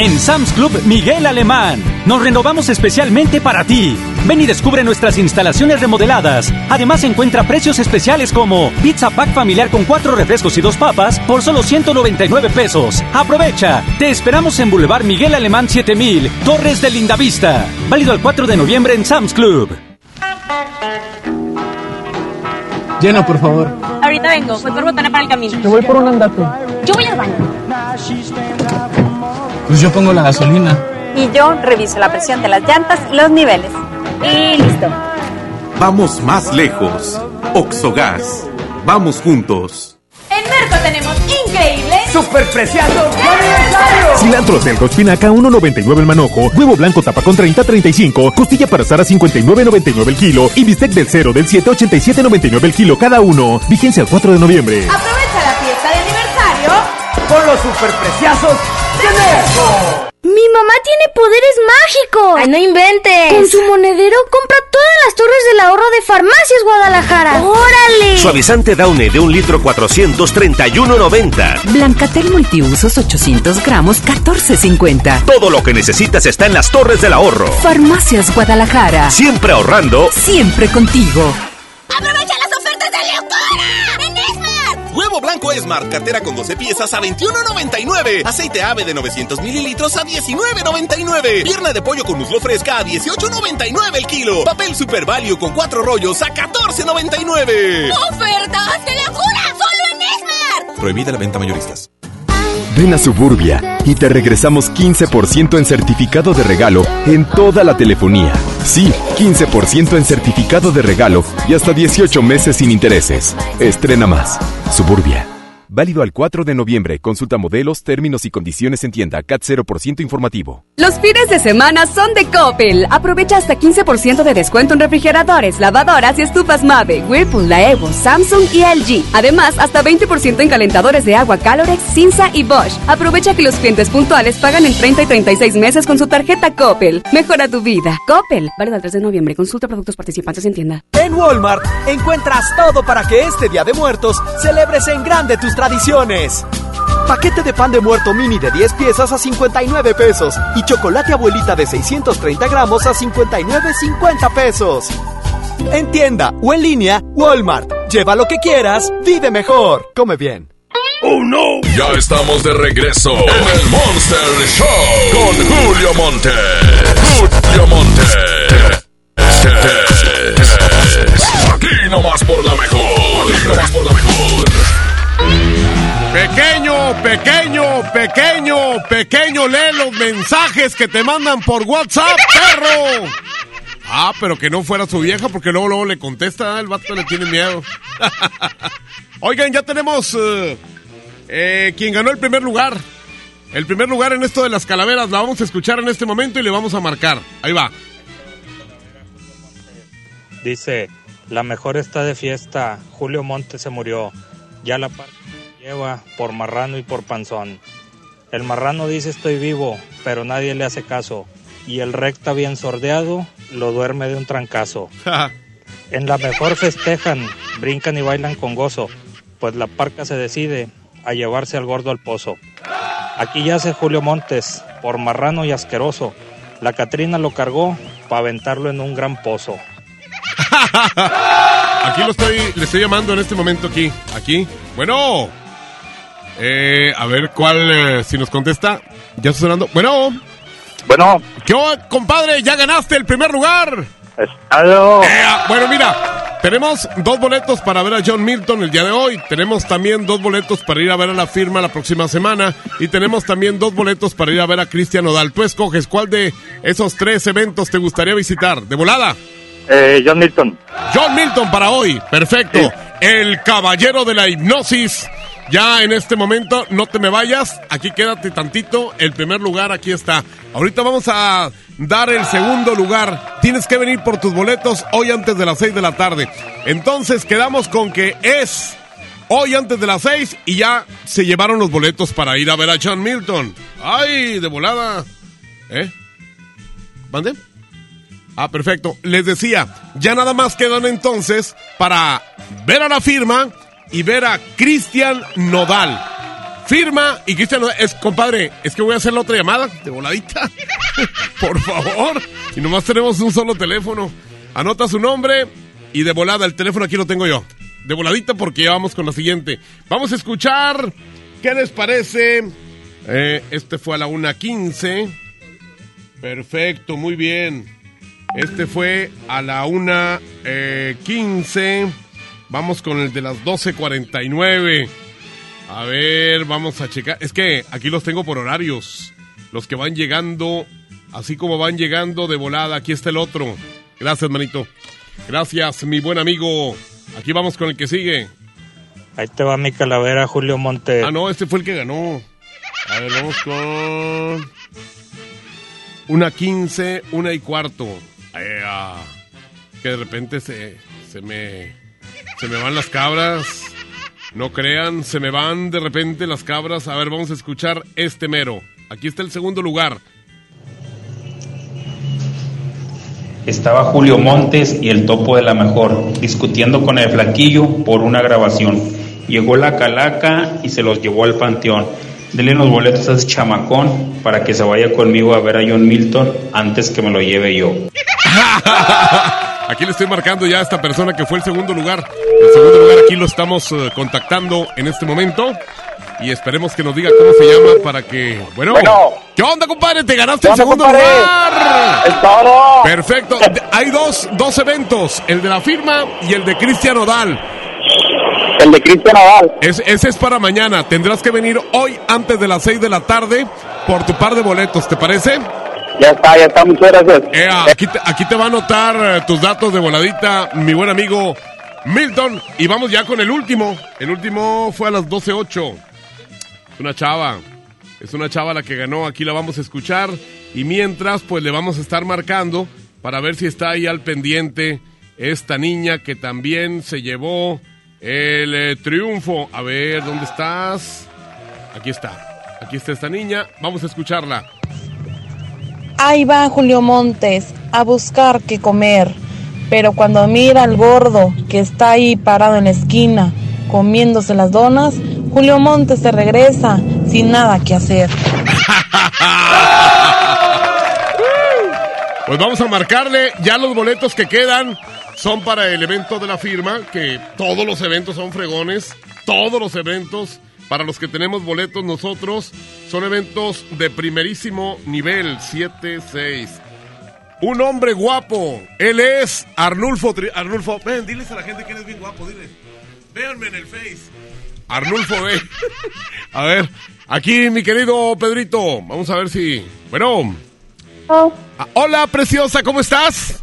S109: En Sam's Club Miguel Alemán, nos renovamos especialmente para ti. Ven y descubre nuestras instalaciones remodeladas. Además encuentra precios especiales como pizza pack familiar con cuatro refrescos y dos papas por solo 199 pesos. Aprovecha. Te esperamos en Boulevard Miguel Alemán 7000, Torres de Lindavista. Válido el 4 de noviembre en Sam's Club.
S110: Llena, por favor.
S108: Ahorita vengo, voy por botana para el camino.
S110: Te voy por un andate.
S108: Yo voy al baño.
S110: Pues yo pongo la gasolina.
S108: Y yo reviso la presión de las llantas y los niveles. Y listo.
S9: Vamos más lejos. Oxogas.
S48: Vamos juntos.
S111: En Merco tenemos increíbles
S112: superpreciados de aniversario.
S57: Cilantro selgo espinaca 1.99 el manojo, huevo blanco tapa con 30 35, costilla para asar a 59.99 el kilo y bistec del 0 del 7 87.99 el kilo cada uno. Vigencia el 4 de noviembre.
S111: Aprovecha la fiesta de aniversario
S112: con los superpreciazos Merco.
S106: Mi mamá tiene poderes mágicos.
S96: Ay, no inventes.
S106: Con su monedero compra todas las torres del ahorro de Farmacias Guadalajara. ¡Órale!
S113: Suavizante Daune de un litro 431.90.
S114: Blancatel multiusos 800 gramos 14.50.
S113: Todo lo que necesitas está en las torres del ahorro.
S114: Farmacias Guadalajara.
S113: Siempre ahorrando.
S114: Siempre contigo.
S96: ¡Aprovecha las ofertas de locura! ¡En!
S30: Huevo blanco Esmar, cartera con 12 piezas a 21.99. Aceite ave de 900 mililitros a 19.99. Pierna de pollo con muslo fresca a 18.99 el kilo. Papel Super Value con 4 rollos a 14.99.
S96: ¡Ofertas de locura! ¡Solo en Esmar!
S30: Prohibida la venta mayoristas.
S115: Ven Suburbia y te regresamos 15% en certificado de regalo en toda la telefonía. Sí, 15% en certificado de regalo y hasta 18 meses sin intereses. Estrena más. Suburbia. Válido al 4 de noviembre. Consulta modelos, términos y condiciones en tienda. CAT 0% informativo.
S15: Los fines de semana son de Coppel. Aprovecha hasta 15% de descuento en refrigeradores, lavadoras y estufas Mave, Whirlpool, Laevo, Samsung y LG. Además, hasta 20% en calentadores de agua Calorex, Cinza y Bosch. Aprovecha que los clientes puntuales pagan en 30 y 36 meses con su tarjeta Coppel. Mejora tu vida. Coppel. Válido al 3 de noviembre. Consulta productos participantes en tienda.
S18: En Walmart encuentras todo para que este Día de Muertos celebres en grande tus tradiciones. Paquete de pan de muerto mini de 10 piezas a 59 pesos y chocolate abuelita de 630 gramos a 59.50 pesos. En tienda o en línea, Walmart. Lleva lo que quieras, vive mejor. Come bien.
S6: ¡Oh no! Ya estamos de regreso en el Monster Show con Julio Monte. Julio Monte. Aquí nomás por la mejor. Aquí nomás por la mejor.
S1: Pequeño, pequeño, pequeño, pequeño, lee los mensajes que te mandan por WhatsApp, perro. Ah, pero que no fuera su vieja porque luego, luego le contesta, el vato le tiene miedo. Oigan, ya tenemos eh, eh, quien ganó el primer lugar. El primer lugar en esto de las calaveras la vamos a escuchar en este momento y le vamos a marcar. Ahí va.
S85: Dice, la mejor está de fiesta, Julio Montes se murió, ya la parte lleva por marrano y por panzón. El marrano dice estoy vivo, pero nadie le hace caso, y el recta bien sordeado lo duerme de un trancazo. En la mejor festejan, brincan y bailan con gozo, pues la parca se decide a llevarse al gordo al pozo. Aquí yace Julio Montes, por marrano y asqueroso. La Catrina lo cargó para aventarlo en un gran pozo.
S1: Aquí lo estoy, le estoy llamando en este momento aquí. Aquí. Bueno. Eh, a ver cuál, eh, si nos contesta. Ya está sonando. Bueno.
S116: Bueno.
S1: ¿Qué onda, compadre? ¿Ya ganaste el primer lugar?
S116: Aló.
S1: Eh, bueno, mira, tenemos dos boletos para ver a John Milton el día de hoy. Tenemos también dos boletos para ir a ver a la firma la próxima semana. Y tenemos también dos boletos para ir a ver a Cristian Odal. Tú escoges cuál de esos tres eventos te gustaría visitar. ¿De volada?
S116: Eh, John Milton.
S1: John Milton para hoy. Perfecto. El caballero de la hipnosis. Ya en este momento, no te me vayas. Aquí quédate tantito. El primer lugar aquí está. Ahorita vamos a dar el segundo lugar. Tienes que venir por tus boletos hoy antes de las 6 de la tarde. Entonces quedamos con que es hoy antes de las 6 y ya se llevaron los boletos para ir a ver a John Milton. ¡Ay, de volada! ¿Eh? ¿Mande? Ah, perfecto. Les decía, ya nada más quedan entonces para ver a la firma y ver a Cristian Nodal. Firma y Cristian Nodal. Es, compadre, es que voy a hacer la otra llamada de voladita. Por favor. Y nomás tenemos un solo teléfono. Anota su nombre y de volada, el teléfono aquí lo tengo yo. De voladita porque ya vamos con la siguiente. Vamos a escuchar. ¿Qué les parece? Eh, este fue a la 1.15. Perfecto, muy bien. Este fue a la 1.15. Vamos con el de las 12.49. A ver, vamos a checar. Es que aquí los tengo por horarios. Los que van llegando, así como van llegando de volada. Aquí está el otro. Gracias, manito. Gracias, mi buen amigo. Aquí vamos con el que sigue.
S85: Ahí te va mi calavera, Julio Monte.
S1: Ah, no, este fue el que ganó. A ver, vamos con. Una quince, una y cuarto. Ah, que de repente se, se me. Se me van las cabras. No crean, se me van de repente las cabras. A ver, vamos a escuchar este mero. Aquí está el segundo lugar.
S117: Estaba Julio Montes y el topo de la mejor, discutiendo con el flaquillo por una grabación. Llegó la calaca y se los llevó al panteón. Denle los boletos a ese chamacón para que se vaya conmigo a ver a John Milton antes que me lo lleve yo.
S1: Aquí le estoy marcando ya a esta persona que fue el segundo lugar. El segundo lugar aquí lo estamos eh, contactando en este momento. Y esperemos que nos diga cómo se llama para que. Bueno,
S118: Bueno.
S1: ¿qué onda, compadre? Te ganaste
S118: ¿Qué
S1: el segundo
S118: compadre?
S1: lugar.
S118: ¡Es todo!
S1: Perfecto. Hay dos, dos eventos: el de la firma y el de Cristian Odal.
S118: El de Cristian Odal.
S1: Es, ese es para mañana. Tendrás que venir hoy antes de las 6 de la tarde por tu par de boletos, ¿te parece?
S118: Ya está, ya está, muchas gracias.
S1: Eh, aquí, te, va a anotar eh, tus datos de voladita, mi buen amigo Milton. Y vamos ya con el último. El último fue a las 12.08. Es una chava. Es una chava la que ganó. Aquí la vamos a escuchar. Y mientras, pues le vamos a estar marcando para ver si está ahí al pendiente esta niña que también se llevó el eh, triunfo. A ver, ¿dónde estás? Aquí está. Aquí está esta niña. Vamos a escucharla.
S119: Ahí va Julio Montes a buscar qué comer, pero cuando mira al gordo que está ahí parado en la esquina comiéndose las donas, Julio Montes se regresa sin nada que hacer.
S1: Pues vamos a marcarle ya los boletos que quedan. Son para el evento de la firma, que todos los eventos son fregones. Todos los eventos, para los que tenemos boletos nosotros, son eventos de primerísimo nivel, 7-6. Un hombre guapo, él es Arnulfo. Tri- Arnulfo, ven, diles a la gente que eres bien guapo, diles. Véanme en el Face. Arnulfo, ve. A ver, aquí mi querido Pedrito, vamos a ver si... Bueno... Ah, hola, preciosa, ¿cómo estás?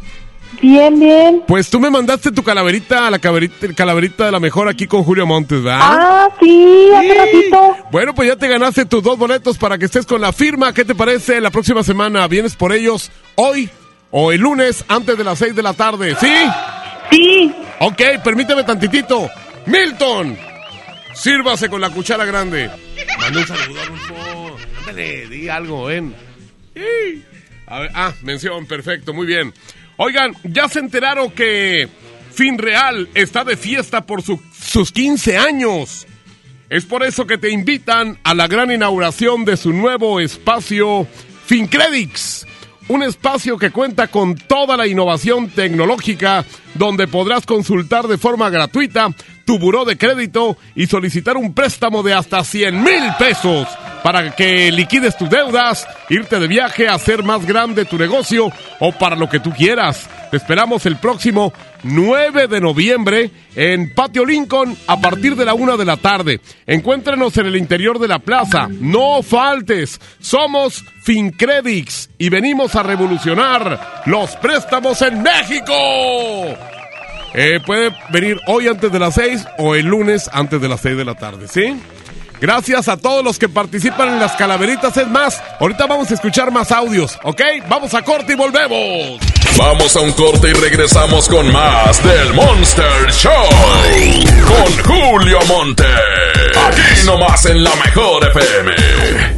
S119: Bien, bien.
S1: Pues tú me mandaste tu calaverita, la calaverita, calaverita de la mejor aquí con Julio Montes, ¿verdad?
S119: Ah, sí, hace ratito.
S1: Bueno, pues ya te ganaste tus dos boletos para que estés con la firma. ¿Qué te parece la próxima semana? ¿Vienes por ellos hoy o el lunes antes de las seis de la tarde? ¿Sí?
S119: Sí.
S1: Ok, permíteme tantitito. Milton, sírvase con la cuchara grande. Manda un saludo. Ándale, di algo, ven. Sí. A ver, ah, mención, perfecto, muy bien. Oigan, ya se enteraron que Finreal está de fiesta por su- sus 15 años. Es por eso que te invitan a la gran inauguración de su nuevo espacio FinCredits. Un espacio que cuenta con toda la innovación tecnológica, donde podrás consultar de forma gratuita tu buró de crédito y solicitar un préstamo de hasta 100 mil pesos para que liquides tus deudas, irte de viaje, hacer más grande tu negocio o para lo que tú quieras. Te esperamos el próximo 9 de noviembre en Patio Lincoln a partir de la una de la tarde. Encuéntrenos en el interior de la plaza. No faltes. Somos FinCredits y venimos a revolucionar los préstamos en México. Eh, puede venir hoy antes de las 6 o el lunes antes de las 6 de la tarde, ¿sí? Gracias a todos los que participan en las calaveritas. Es más, ahorita vamos a escuchar más audios, ¿ok? Vamos a corte y volvemos.
S6: Vamos a un corte y regresamos con más del Monster Show. Con Julio Monte. Aquí nomás en la mejor FM.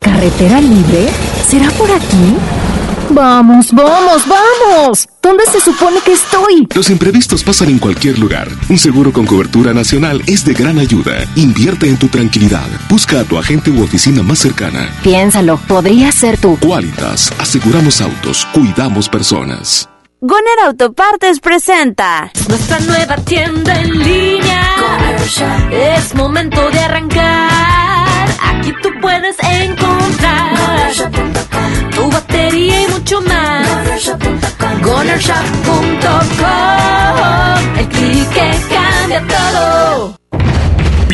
S120: ¿Carretera libre? ¿Será por aquí? Vamos, vamos, vamos. ¿Dónde se supone que estoy?
S113: Los imprevistos pasan en cualquier lugar. Un seguro con cobertura nacional es de gran ayuda. Invierte en tu tranquilidad. Busca a tu agente u oficina más cercana.
S120: Piénsalo, podría ser tú.
S113: Qualitas. Aseguramos autos, cuidamos personas.
S121: Goner Autopartes presenta
S122: nuestra nueva tienda en línea. Es momento de arrancar. Aquí tú puedes encontrar tu batería y mucho más. GonerShop.com El clic que cambia todo.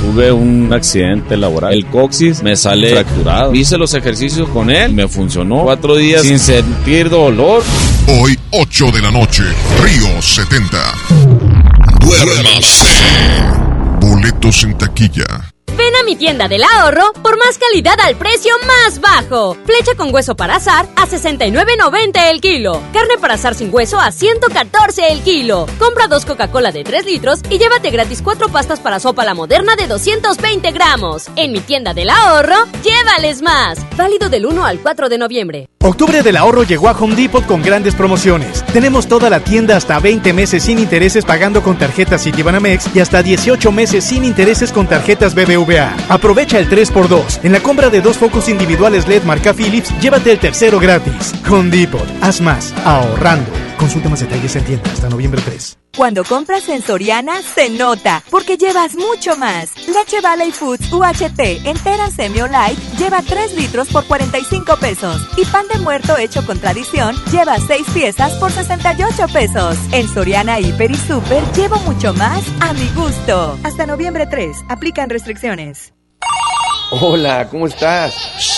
S123: Tuve un accidente laboral. El coxis me sale fracturado. Hice los ejercicios con él. Me funcionó. Cuatro días sin sentir dolor.
S118: Hoy, 8 de la noche, Río 70. Duérmase. Boletos en taquilla.
S15: Ven a mi tienda del ahorro por más calidad al precio más bajo. Flecha con hueso para azar a 69.90 el kilo. Carne para azar sin hueso a 114 el kilo. Compra dos Coca-Cola de 3 litros y llévate gratis cuatro pastas para sopa la moderna de 220 gramos. En mi tienda del ahorro, llévales más. Válido del 1 al 4 de noviembre.
S40: Octubre del ahorro llegó a Home Depot con grandes promociones. Tenemos toda la tienda hasta 20 meses sin intereses pagando con tarjetas Citibanamex y hasta 18 meses sin intereses con tarjetas BBVA. Aprovecha el 3x2. En la compra de dos focos individuales LED marca Philips, llévate el tercero gratis. Home Depot, haz más, ahorrando. Consulta más detalles en tienda hasta noviembre 3.
S39: Cuando compras en Soriana, se nota, porque llevas mucho más. Leche Valley Foods UHT entera semi light lleva 3 litros por 45 pesos. Y pan de muerto hecho con tradición lleva 6 piezas por 68 pesos. En Soriana Hiper y Super llevo mucho más a mi gusto. Hasta noviembre 3, aplican restricciones.
S124: Hola, ¿cómo estás?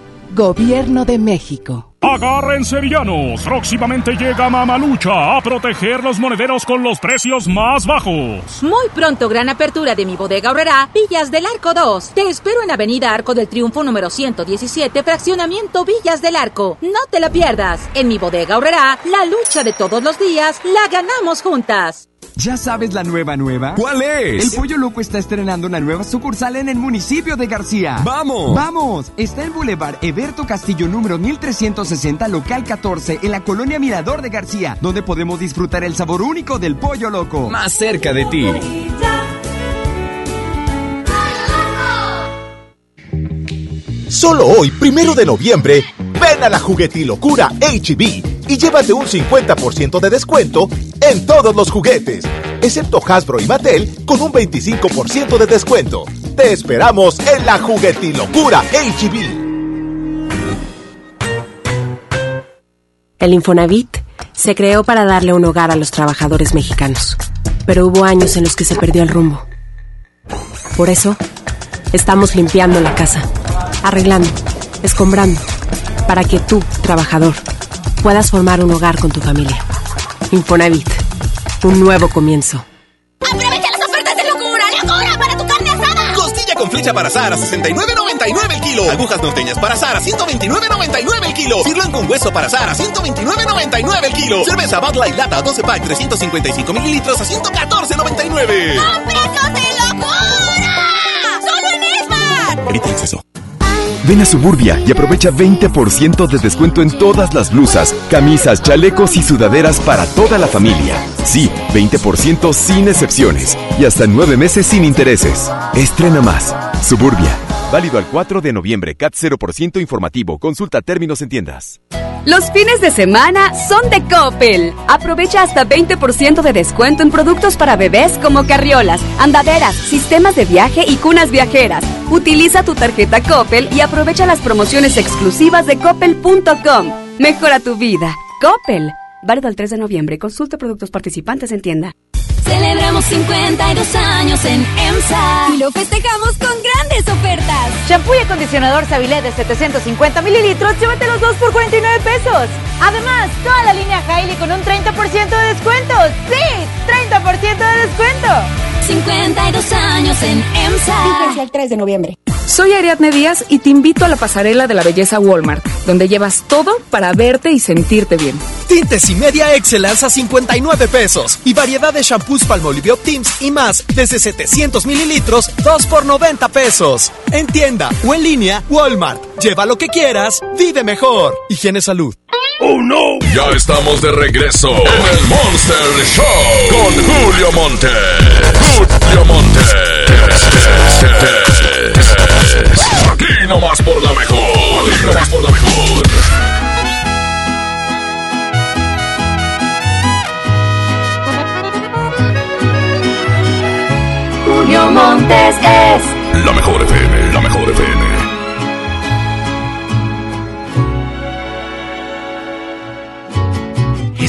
S120: Gobierno de México.
S24: Agárrense villanos, próximamente llega Mamalucha a proteger los monederos con los precios más bajos.
S125: Muy pronto gran apertura de mi bodega ahorrará Villas del Arco 2. Te espero en Avenida Arco del Triunfo número 117, fraccionamiento Villas del Arco. No te la pierdas. En mi bodega ahorrará la lucha de todos los días la ganamos juntas.
S44: ¿Ya sabes la nueva nueva?
S70: ¿Cuál es?
S44: El Pollo Loco está estrenando una nueva sucursal en el municipio de García.
S70: ¡Vamos!
S44: ¡Vamos! Está en Boulevard Eberto Castillo número 1360, local 14, en la colonia Mirador de García, donde podemos disfrutar el sabor único del Pollo Loco.
S70: Más cerca de ti.
S18: Solo hoy, primero de noviembre, ven a la juguetilocura HB y llévate un 50% de descuento en todos los juguetes, excepto Hasbro y Mattel con un 25% de descuento. Te esperamos en la juguetilocura HB.
S80: El Infonavit se creó para darle un hogar a los trabajadores mexicanos, pero hubo años en los que se perdió el rumbo. Por eso, estamos limpiando la casa, arreglando, escombrando, para que tú, trabajador, puedas formar un hogar con tu familia. Infonavit, un nuevo comienzo.
S96: ¡Aprovecha las ofertas de locura! ¡Locura para tu carne asada!
S30: Costilla con flecha para asar a 69.99 el kilo. Agujas norteñas para asar a 129.99 el kilo. Sirloin con hueso para asar a 129.99 el kilo. Cerveza Bud Light Lata 12 pack 355 mililitros a 114.99.
S96: ¡Precios de locura!
S18: Evita el exceso. Ven a Suburbia y aprovecha 20% de descuento en todas las blusas, camisas, chalecos y sudaderas para toda la familia. Sí, 20% sin excepciones y hasta nueve meses sin intereses. Estrena más. Suburbia. Válido al 4 de noviembre. CAT 0% informativo. Consulta términos en tiendas.
S15: Los fines de semana son de Coppel. Aprovecha hasta 20% de descuento en productos para bebés como carriolas, andaderas, sistemas de viaje y cunas viajeras. Utiliza tu tarjeta Coppel y aprovecha las promociones exclusivas de coppel.com. Mejora tu vida. Coppel. Válido el 3 de noviembre. Consulta productos participantes en tienda.
S96: Celebramos 52 años en EMSA y lo festejamos con grandes ofertas.
S9: Shampoo y acondicionador Sabilet de 750 mililitros, llévate los dos por 49 pesos. Además, toda la línea Hailey con un 30% de descuento. ¡Sí! ¡30% de descuento!
S96: 52 años en EMSA.
S9: Fíjense el 3 de noviembre.
S126: Soy Ariadne Díaz y te invito a la pasarela de la belleza Walmart, donde llevas todo para verte y sentirte bien.
S40: Tintes y media Excellence a 59 pesos y variedad de shampoos Palmolive Optims y más desde 700 mililitros, 2 por 90 pesos. En tienda o en línea, Walmart. Lleva lo que quieras, vive mejor. Higiene Salud.
S6: ¡Oh, no! Ya estamos de regreso en el Monster Show con Julio Monte. Aquí nomás por la mejor. Aquí nomás por la mejor.
S96: Julio Montes es
S6: La mejor FM, la mejor FM.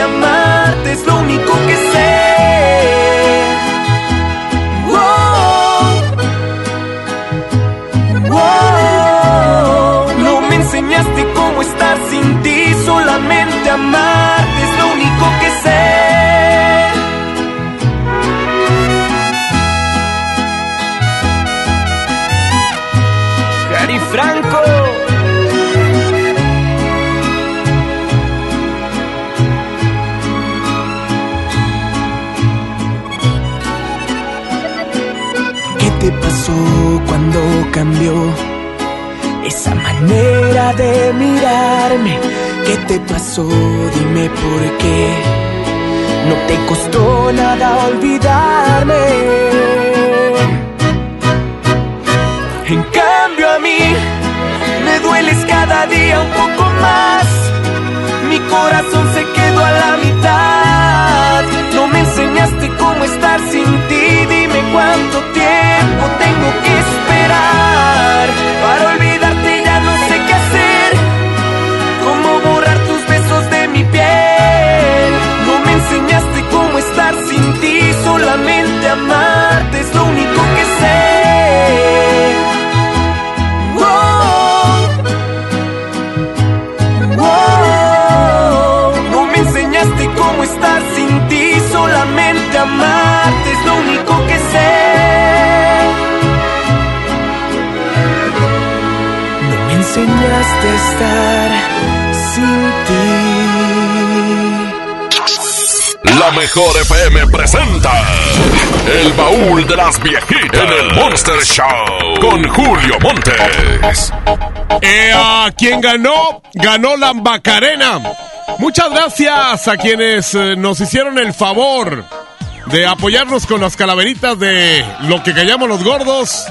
S127: Amarte es lo único que sé. Cambió? Esa manera de mirarme, ¿qué te pasó? Dime por qué. No te costó nada olvidarme. En cambio a mí, me dueles cada día un poco más. Mi corazón se quedó a la mitad. Enseñaste cómo estar sin ti. Dime cuánto tiempo tengo que esperar para olvidarte. A estar sin ti.
S6: La mejor FM presenta El baúl de las viejitas en el Monster Show con Julio Montes.
S1: Eh, ah, ¿Quién ganó? Ganó la Macarena. Muchas gracias a quienes eh, nos hicieron el favor de apoyarnos con las calaveritas de lo que callamos los gordos.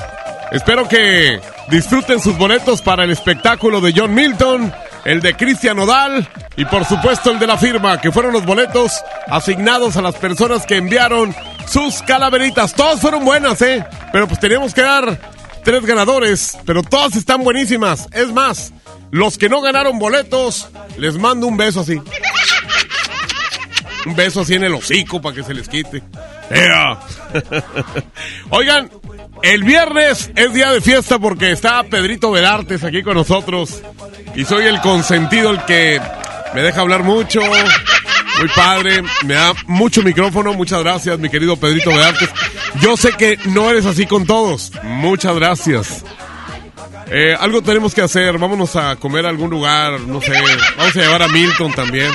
S1: Espero que disfruten sus boletos para el espectáculo de John Milton, el de Cristian Odal y por supuesto el de la firma, que fueron los boletos asignados a las personas que enviaron sus calaveritas. Todas fueron buenas, ¿eh? Pero pues teníamos que dar tres ganadores, pero todas están buenísimas. Es más, los que no ganaron boletos, les mando un beso así. Un beso así en el hocico para que se les quite. ¡Ea! Oigan, el viernes es día de fiesta porque está Pedrito Velartes aquí con nosotros. Y soy el consentido, el que me deja hablar mucho. Muy padre, me da mucho micrófono. Muchas gracias, mi querido Pedrito Velartes. Yo sé que no eres así con todos. Muchas gracias. Eh, algo tenemos que hacer. Vámonos a comer a algún lugar. No sé. Vamos a llevar a Milton también.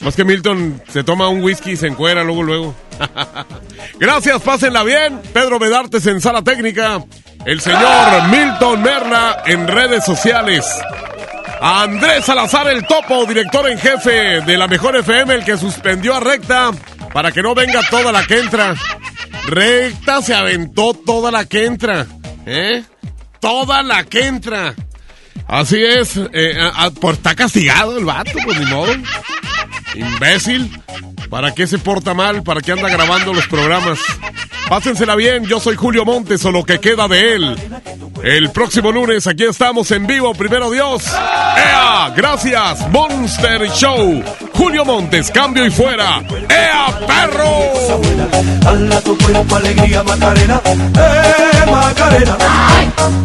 S1: Más que Milton se toma un whisky y se encuera luego, luego. Gracias, pásenla bien. Pedro Vedartes en sala técnica. El señor Milton Merla en redes sociales. Andrés Salazar el Topo, director en jefe de la Mejor FM, el que suspendió a Recta para que no venga toda la que entra. Recta se aventó toda la que entra. ¿Eh? Toda la que entra. Así es. Eh, está castigado el vato, pues ni modo. Imbécil. ¿Para qué se porta mal? ¿Para qué anda grabando los programas? Pásensela bien, yo soy Julio Montes o lo que queda de él. El próximo lunes aquí estamos en vivo, primero Dios. ¡Ea! Gracias, Monster Show. Julio Montes, cambio y fuera. ¡Ea, perro!
S128: Dala tu cuerpo alegría Macarena, eh Macarena.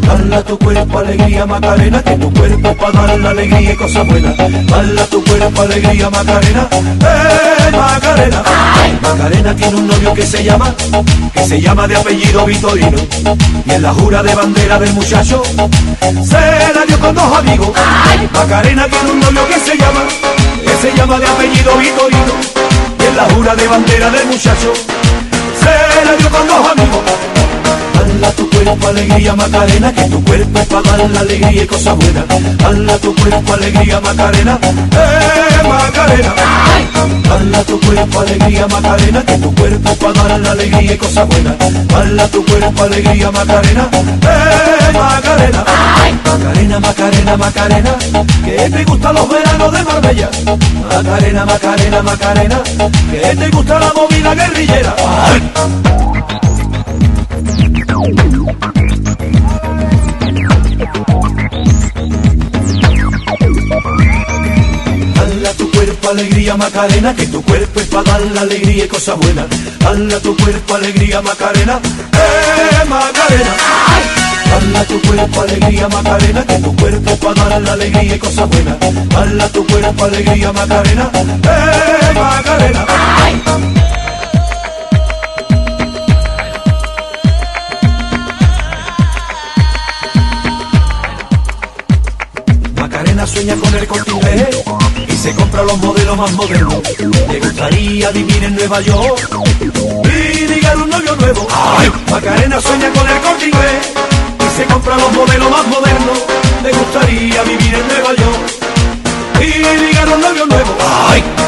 S128: Dala tu cuerpo alegría Macarena, que tu cuerpo para dar la alegría y cosas buenas. Dala tu cuerpo alegría Macarena, eh Macarena. Macarena tiene un novio que se llama, que se llama de apellido Vitorino. Y en la jura de bandera del muchacho, se la dio con dos amigos. Macarena tiene un novio que se llama, se llama de apellido Vitorino. Y en la jura de bandera del muchacho, se la dio con dos amigos. Dala tu cuerpo alegría Macarena, que tu cuerpo para dar la alegría y cosas buenas. Dala tu cuerpo alegría Macarena, eh Macarena. Dala tu cuerpo alegría Macarena, que tu cuerpo para dar la alegría y cosas buenas. Dala tu cuerpo alegría Macarena, eh Macarena. Macarena, Macarena, Macarena, que te gustan los veranos de Marbella. Macarena, Macarena, Macarena, que te gusta la movida guerrillera. Dala tu cuerpo alegría Macarena, que tu cuerpo es para dar la alegría y cosas buenas. Dala tu cuerpo alegría Macarena, eh Macarena. Dala tu cuerpo alegría Macarena, que tu cuerpo para dar la alegría y cosas buenas. Dala tu cuerpo alegría Macarena, eh Macarena. Sueña con el corte y se compra los modelos más modernos. Le gustaría vivir en Nueva York y ligar un novio nuevo. Macarena sueña con el corte y se compra los modelos más modernos. Le gustaría vivir en Nueva York y ligar un novio nuevo.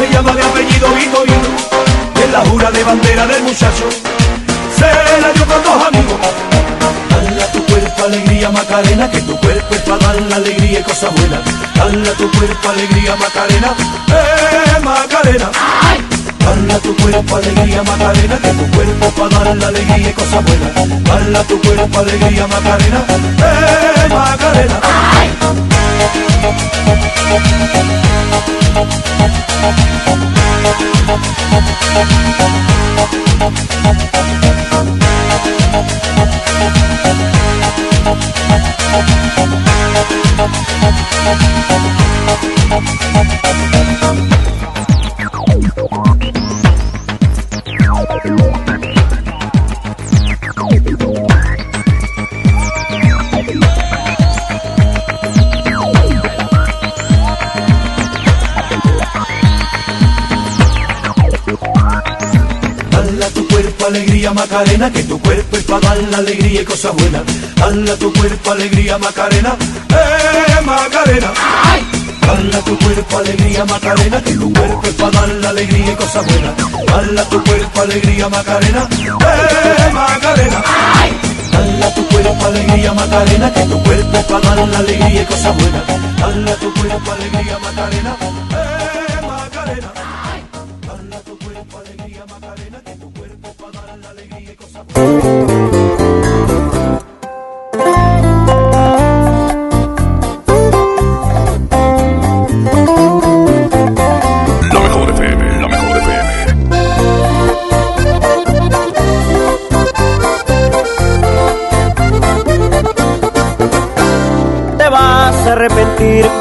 S128: se llama de apellido Vitorino. Y en la jura de bandera del muchacho, se la dio con dos amigos. Dala tu cuerpo alegría Macarena, que tu cuerpo es para dar la alegría y cosas buenas. Dala tu cuerpo alegría Macarena, eh Macarena. Dala tu cuerpo alegría Macarena, que tu cuerpo es para dar la alegría y cosas buenas. Dala tu cuerpo alegría Macarena, eh Macarena. Thank alegría Macarena, que tu cuerpo es para dar la alegría y cosas buenas. Dale a tu cuerpo alegría Macarena, eh Macarena. ¡Ay! Dale a tu cuerpo alegría Macarena, que tu cuerpo es para dar la alegría y cosas buenas. Dale a tu cuerpo alegría Macarena, eh Macarena. ¡Ay! Dale a tu cuerpo alegría Macarena, que tu cuerpo es para dar la alegría y cosas buenas. Dale a tu cuerpo alegría Macarena,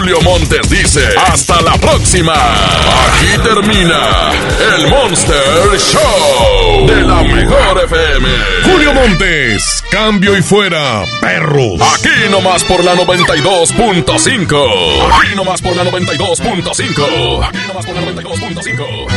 S6: Julio Montes dice, hasta la próxima. Aquí termina el Monster Show de la mejor FM.
S129: Julio Montes, cambio y fuera, perros.
S6: Aquí nomás por la 92.5. Aquí nomás por la 92.5. Aquí nomás por la 92.5.